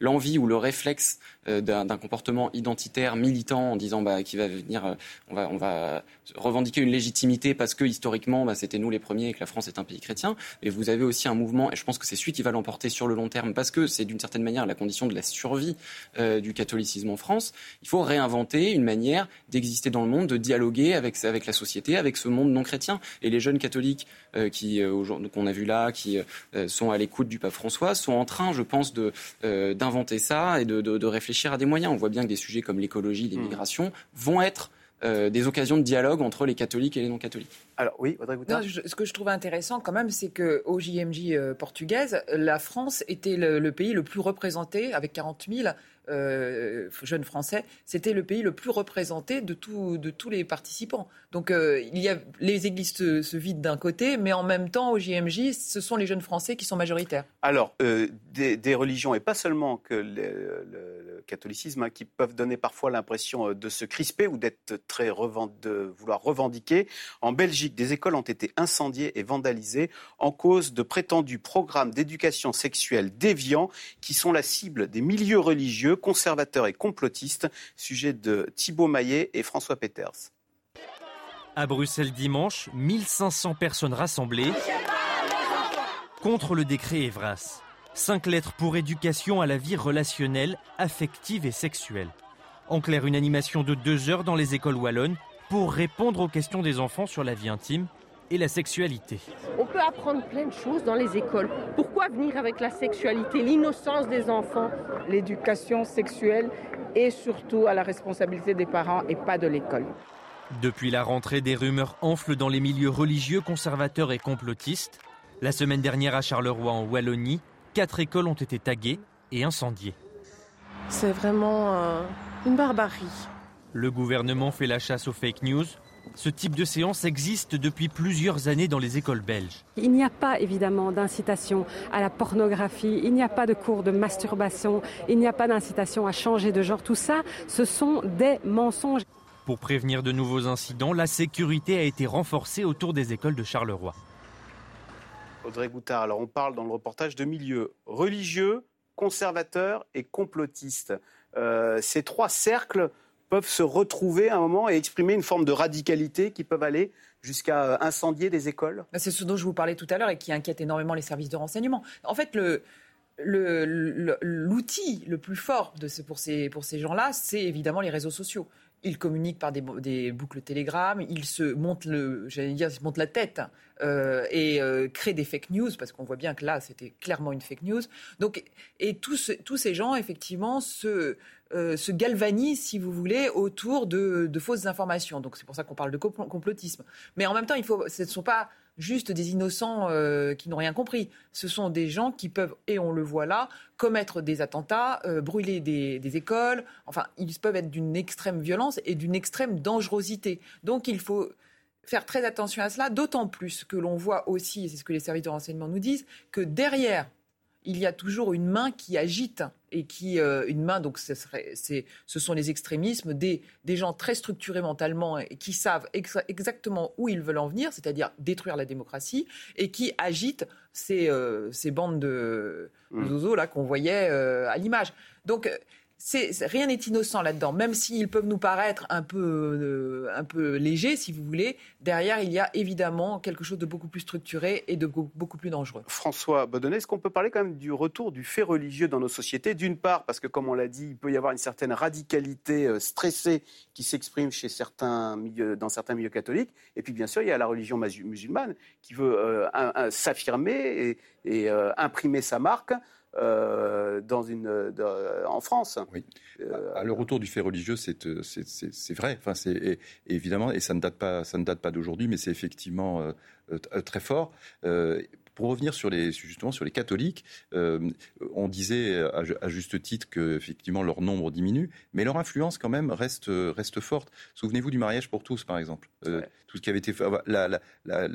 l'envie ou le réflexe d'un comportement identitaire militant en disant bah, qui va venir, on va on va revendiquer une légitimité parce que historiquement bah, c'était nous les premiers et que la France est un pays chrétien. Et vous avez aussi un mouvement et je pense que c'est celui qui va l'emporter sur le long terme parce que c'est d'une certaine manière la condition de la survie du catholicisme en France. Il faut réinventer une manière d'exister dans le monde, de dialoguer avec, avec la société, avec ce monde non chrétien. Et les jeunes catholiques euh, qui euh, qu'on a vu là, qui euh, sont à l'écoute du pape François, sont en train, je pense, de d'inventer ça et de, de, réfléchir à des moyens. On voit bien que des sujets comme l'écologie, l'immigration vont être des occasions de dialogue entre les catholiques et les non-catholiques. Alors oui, Audrey non, Ce que je trouve intéressant quand même, c'est qu'au JMJ portugaise, la France était le, le, pays le plus représenté, avec 40 000 euh, jeunes Français, c'était le pays le plus représenté de, tous les participants. Donc euh, les églises se, vident d'un côté, mais en même temps, au JMJ, ce sont les jeunes Français qui sont majoritaires. Alors, euh, des, religions, et pas seulement le, catholicisme, hein, qui peuvent donner parfois l'impression de se crisper ou d'être très de vouloir revendiquer. En Belgique, des écoles ont été incendiées et vandalisées en cause de prétendus programmes d'éducation sexuelle déviants qui sont la cible des milieux religieux conservateur et complotiste. Sujet de Thibault Maillet et François Peters. À Bruxelles dimanche, 1500 personnes rassemblées contre le décret Evras. Cinq lettres pour éducation à la vie relationnelle, affective et sexuelle. En clair, une animation de deux heures dans les écoles wallonnes pour répondre aux questions des enfants sur la vie intime et la sexualité. On peut apprendre plein de choses dans les écoles. Pourquoi venir avec la sexualité, l'innocence des enfants? L'éducation sexuelle est surtout à la responsabilité des parents et pas de l'école. Depuis la rentrée, des rumeurs enflent dans les milieux religieux, conservateurs et complotistes. La semaine dernière à Charleroi, en Wallonie, quatre écoles ont été taguées et incendiées. C'est vraiment euh, une barbarie. Le gouvernement fait la chasse aux fake news ce type de séance existe depuis plusieurs années dans les écoles belges. Il n'y a pas évidemment d'incitation à la pornographie, il n'y a pas de cours de masturbation, il n'y a pas d'incitation à changer de genre. Tout ça, ce sont des mensonges. Pour prévenir de nouveaux incidents, la sécurité a été renforcée autour des écoles de Charleroi. Audrey Goutard, alors on parle dans le reportage de milieux religieux, conservateurs et complotistes. Euh, ces trois cercles peuvent se retrouver à un moment et exprimer une forme de radicalité qui peuvent aller jusqu'à euh, incendier des écoles bah, C'est ce dont je vous parlais tout à l'heure et qui inquiète énormément les services de renseignement. En fait, l'outil le, plus fort de pour ces, pour ces gens-là, c'est évidemment les réseaux sociaux. Ils communiquent par des, boucles Telegram, ils se montent, le, dire, ils montent la tête euh, et euh, créent des fake news, parce qu'on voit bien que là, c'était clairement une fake news. Donc, et tous, tous ces gens, effectivement, se, euh, se galvanise, si vous voulez, autour de, fausses informations. Donc c'est pour ça qu'on parle de complotisme. Mais en même temps, il faut, ce ne sont pas juste des innocents euh, qui n'ont rien compris. Ce sont des gens qui peuvent, et on le voit là, commettre des attentats, euh, brûler des, des, écoles. Enfin, ils peuvent être d'une extrême violence et d'une extrême dangerosité. Donc il faut faire très attention à cela, d'autant plus que l'on voit aussi, et c'est ce que les services de renseignement nous disent, que derrière il y a toujours une main qui agite et qui euh, une main donc ce, serait, ce sont les extrémismes des, des gens très structurés mentalement et qui savent exactement où ils veulent en venir, c'est-à-dire détruire la démocratie et qui agitent ces, euh, ces bandes de, de mmh. zozos là qu'on voyait euh, à l'image. Donc rien n'est innocent là-dedans, même s'ils peuvent nous paraître un peu, euh, un peu légers, si vous voulez. Derrière, il y a évidemment quelque chose de beaucoup plus structuré et de beaucoup plus dangereux. François Baudonnet, est-ce qu'on peut parler quand même du retour du fait religieux dans nos sociétés? D'une part, parce que comme on l'a dit, il peut y avoir une certaine radicalité euh, stressée qui s'exprime chez certains milieux, dans certains milieux catholiques. Et puis, bien sûr, il y a la religion musulmane qui veut euh, s'affirmer et, imprimer sa marque. Euh, dans une, en France. Oui. Euh, le retour du fait religieux, c'est euh, vrai. Enfin, c'est évidemment, et ça ne date pas, ça ne date pas d'aujourd'hui, mais c'est effectivement très fort. Pour revenir sur les, justement sur les catholiques, on disait à, juste titre que effectivement leur nombre diminue, mais leur influence quand même reste, reste forte. Souvenez-vous du mariage pour tous, par exemple. Tout ce qui avait été la, la, la,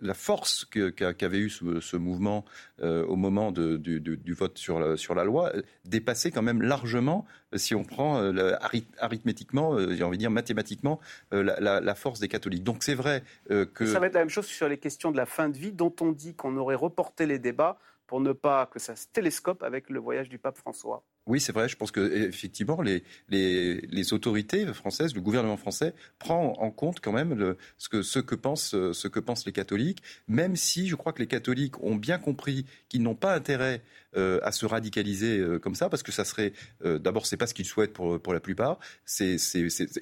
la force qu'avait eu ce, mouvement au moment de, du, du, vote sur, sur la loi dépassait quand même largement si on prend euh, arithmétiquement, euh, j'ai envie de dire mathématiquement, euh, la, force des catholiques. Donc c'est vrai que... Ça va être la même chose sur les questions de la fin de vie, dont on dit qu'on aurait reporté les débats pour ne pas que ça se télescope avec le voyage du pape François. Oui, c'est vrai. Je pense que effectivement, les, autorités françaises, le gouvernement français prend en compte quand même le, ce, que, ce, que pensent, ce que pensent les catholiques, même si je crois que les catholiques ont bien compris qu'ils n'ont pas intérêt euh, à se radicaliser euh, comme ça, parce que ça serait, euh, d'abord, c'est pas ce qu'ils souhaitent pour, pour la plupart, c'est,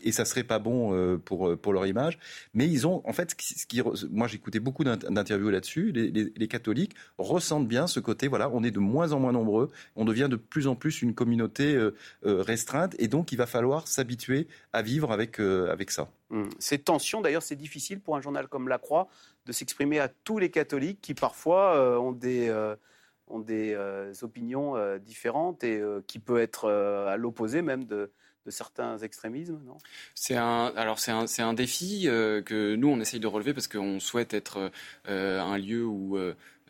et ça serait pas bon euh, pour, pour leur image. Mais ils ont, en fait, ce qui, moi écouté beaucoup d'interviews là-dessus, les, catholiques ressentent bien ce côté, voilà, on est de moins en moins nombreux, on devient de plus en plus une communauté restreinte et donc il va falloir s'habituer à vivre avec, avec ça. Hum. Ces tensions, d'ailleurs, c'est difficile pour un journal comme La Croix de s'exprimer à tous les catholiques qui parfois ont des, ont des opinions différentes et qui peut être à l'opposé même de, certains extrémismes, non? C'est un, alors c'est un, un défi que nous on essaye de relever parce qu'on souhaite être un lieu où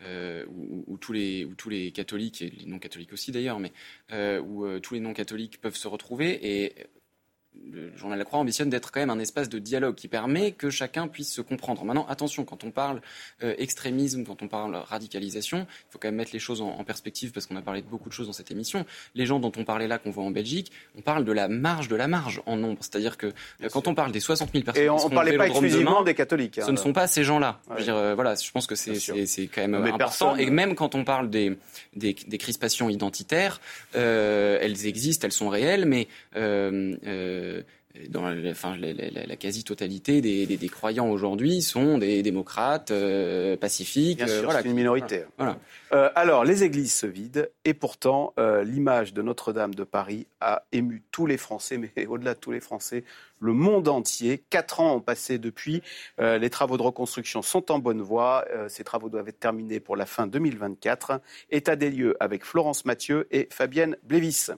euh, où, tous les, où tous les catholiques, et les non-catholiques aussi d'ailleurs, mais euh, où euh, tous les non-catholiques peuvent se retrouver. Et le journal La Croix ambitionne d'être quand même un espace de dialogue qui permet que chacun puisse se comprendre. Maintenant, attention, quand on parle euh, extrémisme, quand on parle radicalisation, il faut quand même mettre les choses en, perspective parce qu'on a parlé de beaucoup de choses dans cette émission. Les gens dont on parlait là, qu'on voit en Belgique, on parle de la marge de la marge en nombre. C'est-à-dire que euh, quand on parle des 60 000 personnes, et on ne parlait pas exclusivement des catholiques. Hein. Ce ne sont pas ces gens-là. Je, veux dire, euh, voilà, je pense que c'est quand même important. Et même quand on parle des, des, des crispations identitaires, elles existent, elles sont réelles, mais euh, dans la, enfin, la, la, la quasi-totalité des, des, des, croyants aujourd'hui sont des démocrates euh, pacifiques. Bien sûr, voilà, c'est une minorité. Voilà. Euh, alors, les églises se vident et pourtant, euh, l'image de Notre-Dame de Paris a ému tous les Français, mais au-delà de tous les Français, le monde entier. Quatre ans ont passé depuis. Euh, les travaux de reconstruction sont en bonne voie. ces travaux doivent être terminés pour la fin 2024. État des lieux avec Florence Mathieu et Fabienne Blévis.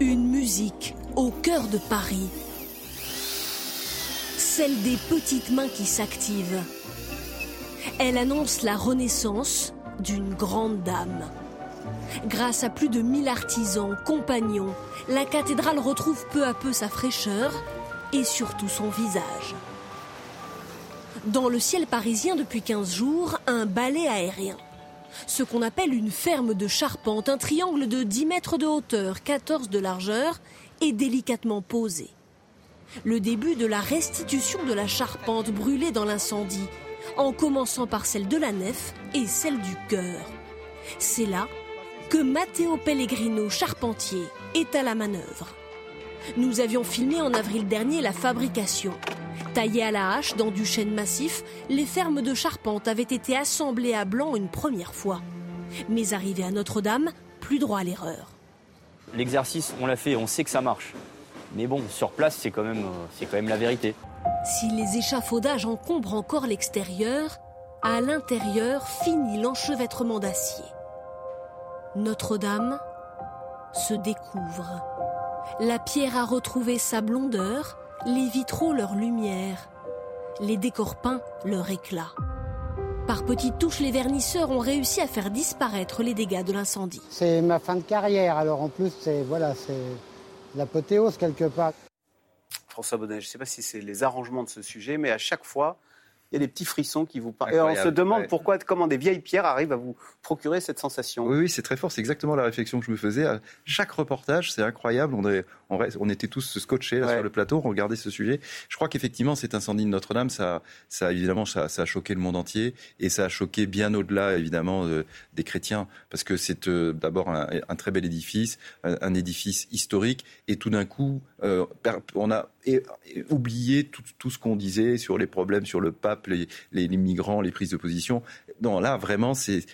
Une musique au cœur de Paris. Celle des petites mains qui s'activent. Elle annonce la renaissance d'une grande dame. Grâce à plus de 1000 artisans, compagnons, la cathédrale retrouve peu à peu sa fraîcheur et surtout son visage. Dans le ciel parisien depuis 15 jours, un balai aérien ce qu'on appelle une ferme de charpente, un triangle de 10 mètres de hauteur, 14 de largeur, est délicatement posé. Le début de la restitution de la charpente brûlée dans l'incendie, en commençant par celle de la nef et celle du chœur. C'est là que Matteo Pellegrino, charpentier, est à la manœuvre. Nous avions filmé en avril dernier la fabrication. Taillées à la hache dans du chêne massif, les fermes de charpente avaient été assemblées à blanc une première fois. Mais arrivé à Notre-Dame, plus droit à l'erreur. L'exercice, on l'a fait, on sait que ça marche. Mais bon, sur place, c'est quand, même, euh, c'est quand même la vérité. Si les échafaudages encombrent encore l'extérieur, à l'intérieur finit l'enchevêtrement d'acier. Notre-Dame se découvre. La pierre a retrouvé sa blondeur, les vitraux leur lumière, les décors peints leur éclat. Par petites touches, les vernisseurs ont réussi à faire disparaître les dégâts de l'incendie. C'est ma fin de carrière, alors en plus, c'est voilà, c'est l'apothéose quelque part. François Bonnet, je ne sais pas si c'est les arrangements de ce sujet, mais à chaque fois, il y a des petits frissons qui vous parlent. Et on se demande pourquoi, comment des vieilles pierres arrivent à vous procurer cette sensation. Oui, oui c'est très fort. C'est exactement la réflexion que je me faisais. À chaque reportage, c'est incroyable. On, est, on, était tous scotchés sur le plateau, on regardait ce sujet. Je crois qu'effectivement, cet incendie de Notre-Dame, ça, ça évidemment, ça, ça, a choqué le monde entier et ça a choqué bien au-delà, évidemment, euh, des chrétiens, parce que c'est euh, d'abord un, un, très bel édifice, un, édifice historique, et tout d'un coup, euh, on a oublié tout, tout ce qu'on disait sur les problèmes, sur le pape, les, les, les migrants, les prises de position. Non, là, vraiment, c'est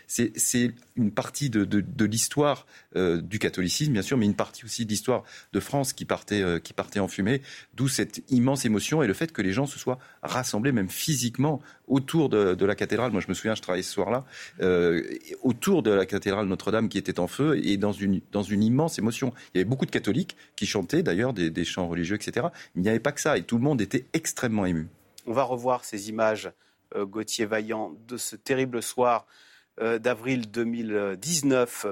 une partie de, de, de l'histoire euh, du catholicisme, bien sûr, mais une partie aussi de l'histoire de France qui partait, euh, qui partait en fumée, d'où cette immense émotion et le fait que les gens se soient rassemblés, même physiquement, autour de, la cathédrale. Moi, je me souviens, je travaillais ce soir-là, euh, autour de la cathédrale Notre-Dame qui était en feu et dans une, dans une immense émotion. Il y avait beaucoup de catholiques qui chantaient, d'ailleurs, des, chants religieux, etc. Il n'y avait pas que ça et tout le monde était extrêmement ému. On va revoir ces images euh, Gauthier Vaillant, de ce terrible soir euh, d'avril 2019.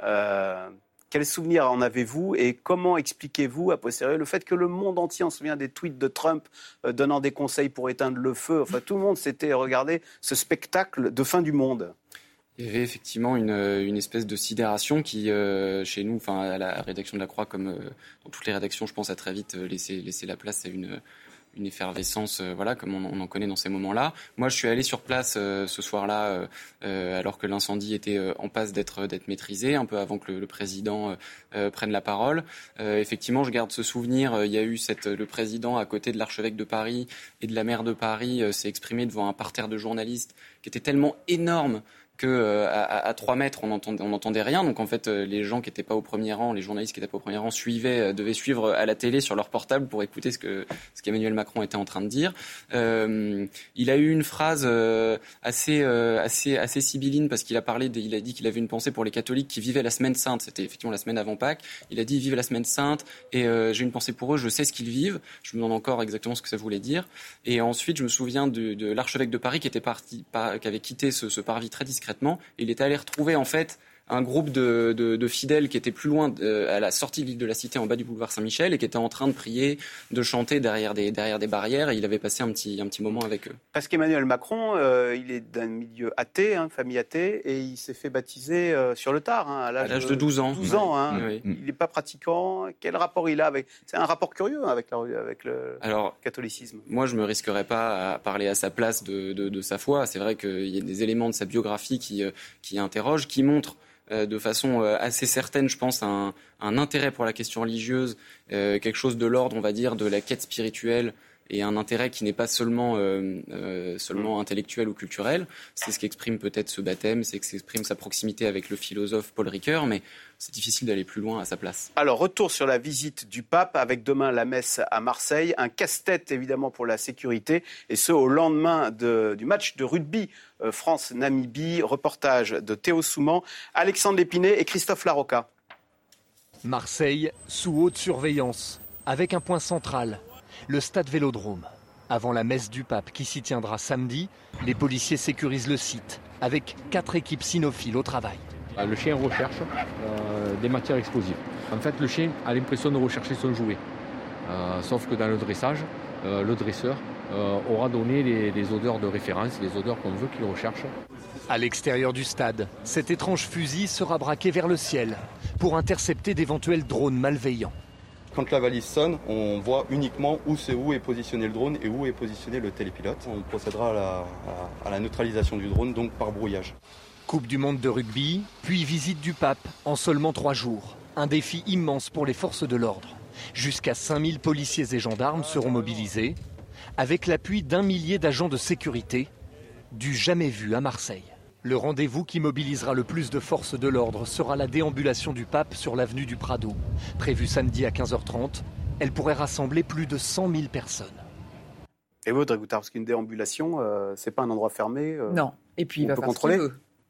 Euh, Quel souvenir en avez-vous et comment expliquez-vous, à posteriori, le fait que le monde entier, on se souvient des tweets de Trump euh, donnant des conseils pour éteindre le feu, enfin tout le monde s'était regardé ce spectacle de fin du monde. Il y avait effectivement une, une espèce de sidération qui, euh, chez nous, enfin à la rédaction de la Croix, comme euh, dans toutes les rédactions, je pense, a très vite laissé, laissé la place à une, une effervescence, euh, voilà, comme on, en connaît dans ces moments-là. Moi, je suis allé sur place euh, ce soir-là, euh, alors que l'incendie était en passe d'être maîtrisé, un peu avant que le, président prenne la parole. effectivement, je garde ce souvenir. Il y a eu le président à côté de l'archevêque de Paris et de la maire de Paris s'est exprimé devant un parterre de journalistes qui était tellement énorme que euh, à, 3 mètres, on n'entendait entendait rien. Donc en fait, euh, les gens qui n'étaient pas au premier rang, les journalistes qui n'étaient pas au premier rang, suivaient, euh, devaient suivre à la télé sur leur portable pour écouter ce que ce qu'Emmanuel Macron était en train de dire. Il a eu une phrase assez assez assez sibylline parce qu'il a parlé, il a dit qu'il avait une pensée pour les catholiques qui vivaient la semaine sainte. C'était effectivement la semaine avant Pâques. Il a dit vivent la semaine sainte et j'ai une pensée pour eux. Je sais ce qu'ils vivent. Je me demande encore exactement ce que ça voulait dire. Et ensuite, je me souviens de, l'archevêque de Paris qui était parti, qui avait quitté ce, parvis très il est allé retrouver en fait un groupe de, fidèles qui était plus loin euh, à la sortie de l'île de la Cité, en bas du boulevard Saint-Michel, et qui était en train de prier, de chanter derrière des, derrière des barrières. Et il avait passé un petit, un petit moment avec eux. Parce qu'Emmanuel Macron, euh, il est d'un milieu athée, hein, famille athée, et il s'est fait baptiser euh, sur le tard, hein, à l'âge de 12 ans. 12 ans, hein. Il n'est pas pratiquant. Quel rapport il a avec C'est un rapport curieux avec, avec le Alors, catholicisme. Moi, je me risquerais pas à parler à sa place de, de sa foi. C'est vrai qu'il y a des éléments de sa biographie qui, qui interrogent, qui montrent de façon euh, assez certaine, je pense, un, un intérêt pour la question religieuse, euh, quelque chose de l'ordre, on va dire, de la quête spirituelle et un intérêt qui n'est pas seulement, seulement intellectuel ou culturel. C'est ce qu'exprime peut-être ce baptême, c'est ce qu'exprime sa proximité avec le philosophe Paul Ricoeur, mais c'est difficile d'aller plus loin à sa place. Alors, retour sur la visite du pape avec demain la messe à Marseille. Un casse-tête évidemment pour la sécurité et ce au lendemain du match de rugby euh, France-Namibie. Reportage de Théo Souman, Alexandre Lépinet et Christophe Larocca. Marseille sous haute surveillance avec un point central, le stade Vélodrome. Avant la messe du pape qui s'y tiendra samedi, les policiers sécurisent le site avec quatre équipes cynophiles au travail. Euh, le chien recherche euh, des matières explosives. En fait, le chien a l'impression de rechercher son jouet. Euh, sauf que dans le dressage, le dresseur aura donné les, odeurs de référence, les odeurs qu'on veut qu'il recherche. À l'extérieur du stade, cet étrange fusil sera braqué vers le ciel pour intercepter d'éventuels drones malveillants. Quand la valise sonne, on voit uniquement où c'est où est positionné le drone et où est positionné le télépilote. On procédera à la neutralisation du drone, donc par brouillage. Coupe du monde de rugby, puis visite du pape en seulement trois jours. Un défi immense pour les forces de l'ordre. Jusqu'à 5000 policiers et gendarmes seront mobilisés, avec l'appui d'un millier d'agents de sécurité, du jamais vu à Marseille. Le rendez-vous qui mobilisera le plus de forces de l'ordre sera la déambulation du pape sur l'avenue du Prado. Prévue samedi à 15h30, elle pourrait rassembler plus de 100 000 personnes. Et vous, Goutard, parce qu'une déambulation, euh, c'est pas un endroit fermé euh, Non. Et puis il va contrôler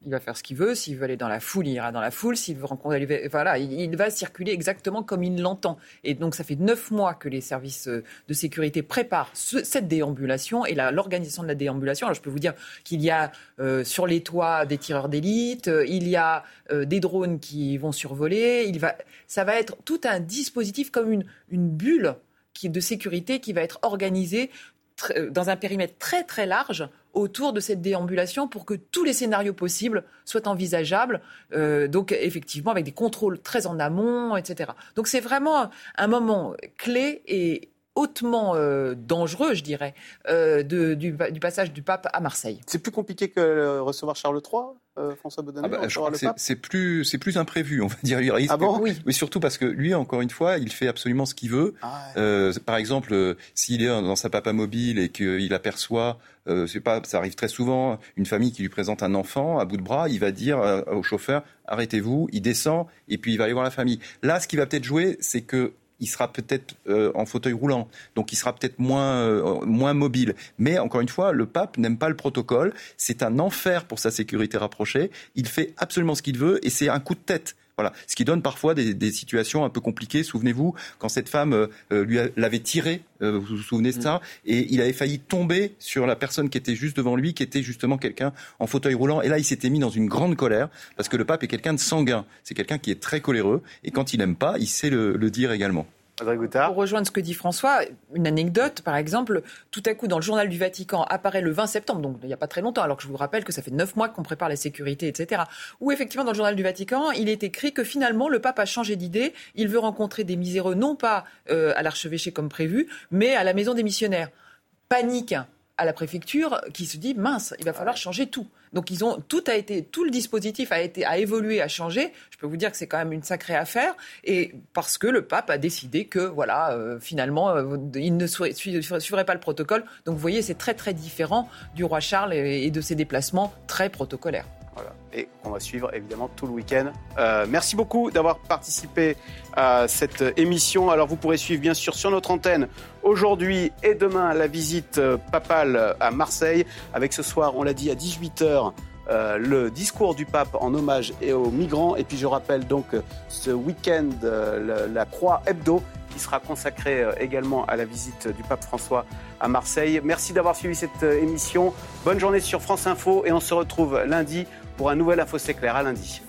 il va faire ce qu'il veut. S'il veut aller dans la foule, il ira dans la foule. S'il veut rencontrer, voilà, il, va circuler exactement comme il l'entend. Et donc, ça fait neuf mois que les services euh, de sécurité préparent cette déambulation et l'organisation de la déambulation. Alors, je peux vous dire qu'il y a euh, sur les toits des tireurs d'élite, euh, il y a des drones qui vont survoler. Il va, ça va être tout un dispositif comme une, bulle de sécurité qui va être organisée dans un périmètre très très large autour de cette déambulation pour que tous les scénarios possibles soient envisageables. Euh, donc effectivement avec des contrôles très en amont, etc. Donc c'est vraiment un moment clé et hautement euh, dangereux, je dirais, euh, du, du, passage du pape à Marseille. C'est plus compliqué que recevoir Charles III euh, François ah bah, c'est plus, c'est plus imprévu, on va dire. ah bon? Oui. oui. surtout parce que lui, encore une fois, il fait absolument ce qu'il veut. Ah euh, par exemple, euh, s'il est dans sa papa mobile et qu'il aperçoit, euh, c'est pas, ça arrive très souvent, une famille qui lui présente un enfant à bout de bras, il va dire au chauffeur arrêtez-vous, il descend et puis il va aller voir la famille. Là, ce qui va peut-être jouer, c'est que il sera peut-être euh, en fauteuil roulant, donc il sera peut-être moins, euh, moins mobile. Mais encore une fois, le pape n'aime pas le protocole. C'est un enfer pour sa sécurité rapprochée. Il fait absolument ce qu'il veut et c'est un coup de tête Voilà. Ce qui donne parfois des, des situations un peu compliquées. Souvenez-vous, quand cette femme euh, lui l'avait tiré, euh, vous vous souvenez de ça, et il avait failli tomber sur la personne qui était juste devant lui, qui était justement quelqu'un en fauteuil roulant. Et là, il s'était mis dans une grande colère, parce que le pape est quelqu'un de sanguin. C'est quelqu'un qui est très coléreux, et quand il n'aime pas, il sait le, le dire également. Pour rejoindre ce que dit François, une anecdote, par exemple, tout à coup dans le journal du Vatican apparaît le 20 septembre, donc il n'y a pas très longtemps, alors que je vous rappelle que ça fait neuf mois qu'on prépare la sécurité, etc. Où effectivement dans le journal du Vatican, il est écrit que finalement le pape a changé d'idée, il veut rencontrer des miséreux non pas euh, à l'archevêché comme prévu, mais à la maison des missionnaires. Panique à la préfecture qui se dit mince, il va falloir changer tout. Donc ils ont tout a été tout le dispositif a été a évolué, a changé. Je peux vous dire que c'est quand même une sacrée affaire et parce que le pape a décidé que voilà euh, finalement euh, il ne suivrait pas le protocole. Donc vous voyez c'est très très différent du roi Charles et, et de ses déplacements très protocolaires. Et qu'on va suivre évidemment tout le week-end. Euh, merci beaucoup d'avoir participé à cette émission. Alors vous pourrez suivre bien sûr sur notre antenne aujourd'hui et demain la visite euh, papale à Marseille avec ce soir, on l'a dit, à 18h. Euh, le discours du pape en hommage et aux migrants. Et puis je rappelle donc ce week-end la Croix Hebdo qui sera consacrée également à la visite du pape François à Marseille. Merci d'avoir suivi cette émission. Bonne journée sur France Info et on se retrouve lundi pour un nouvel Info clair. À lundi.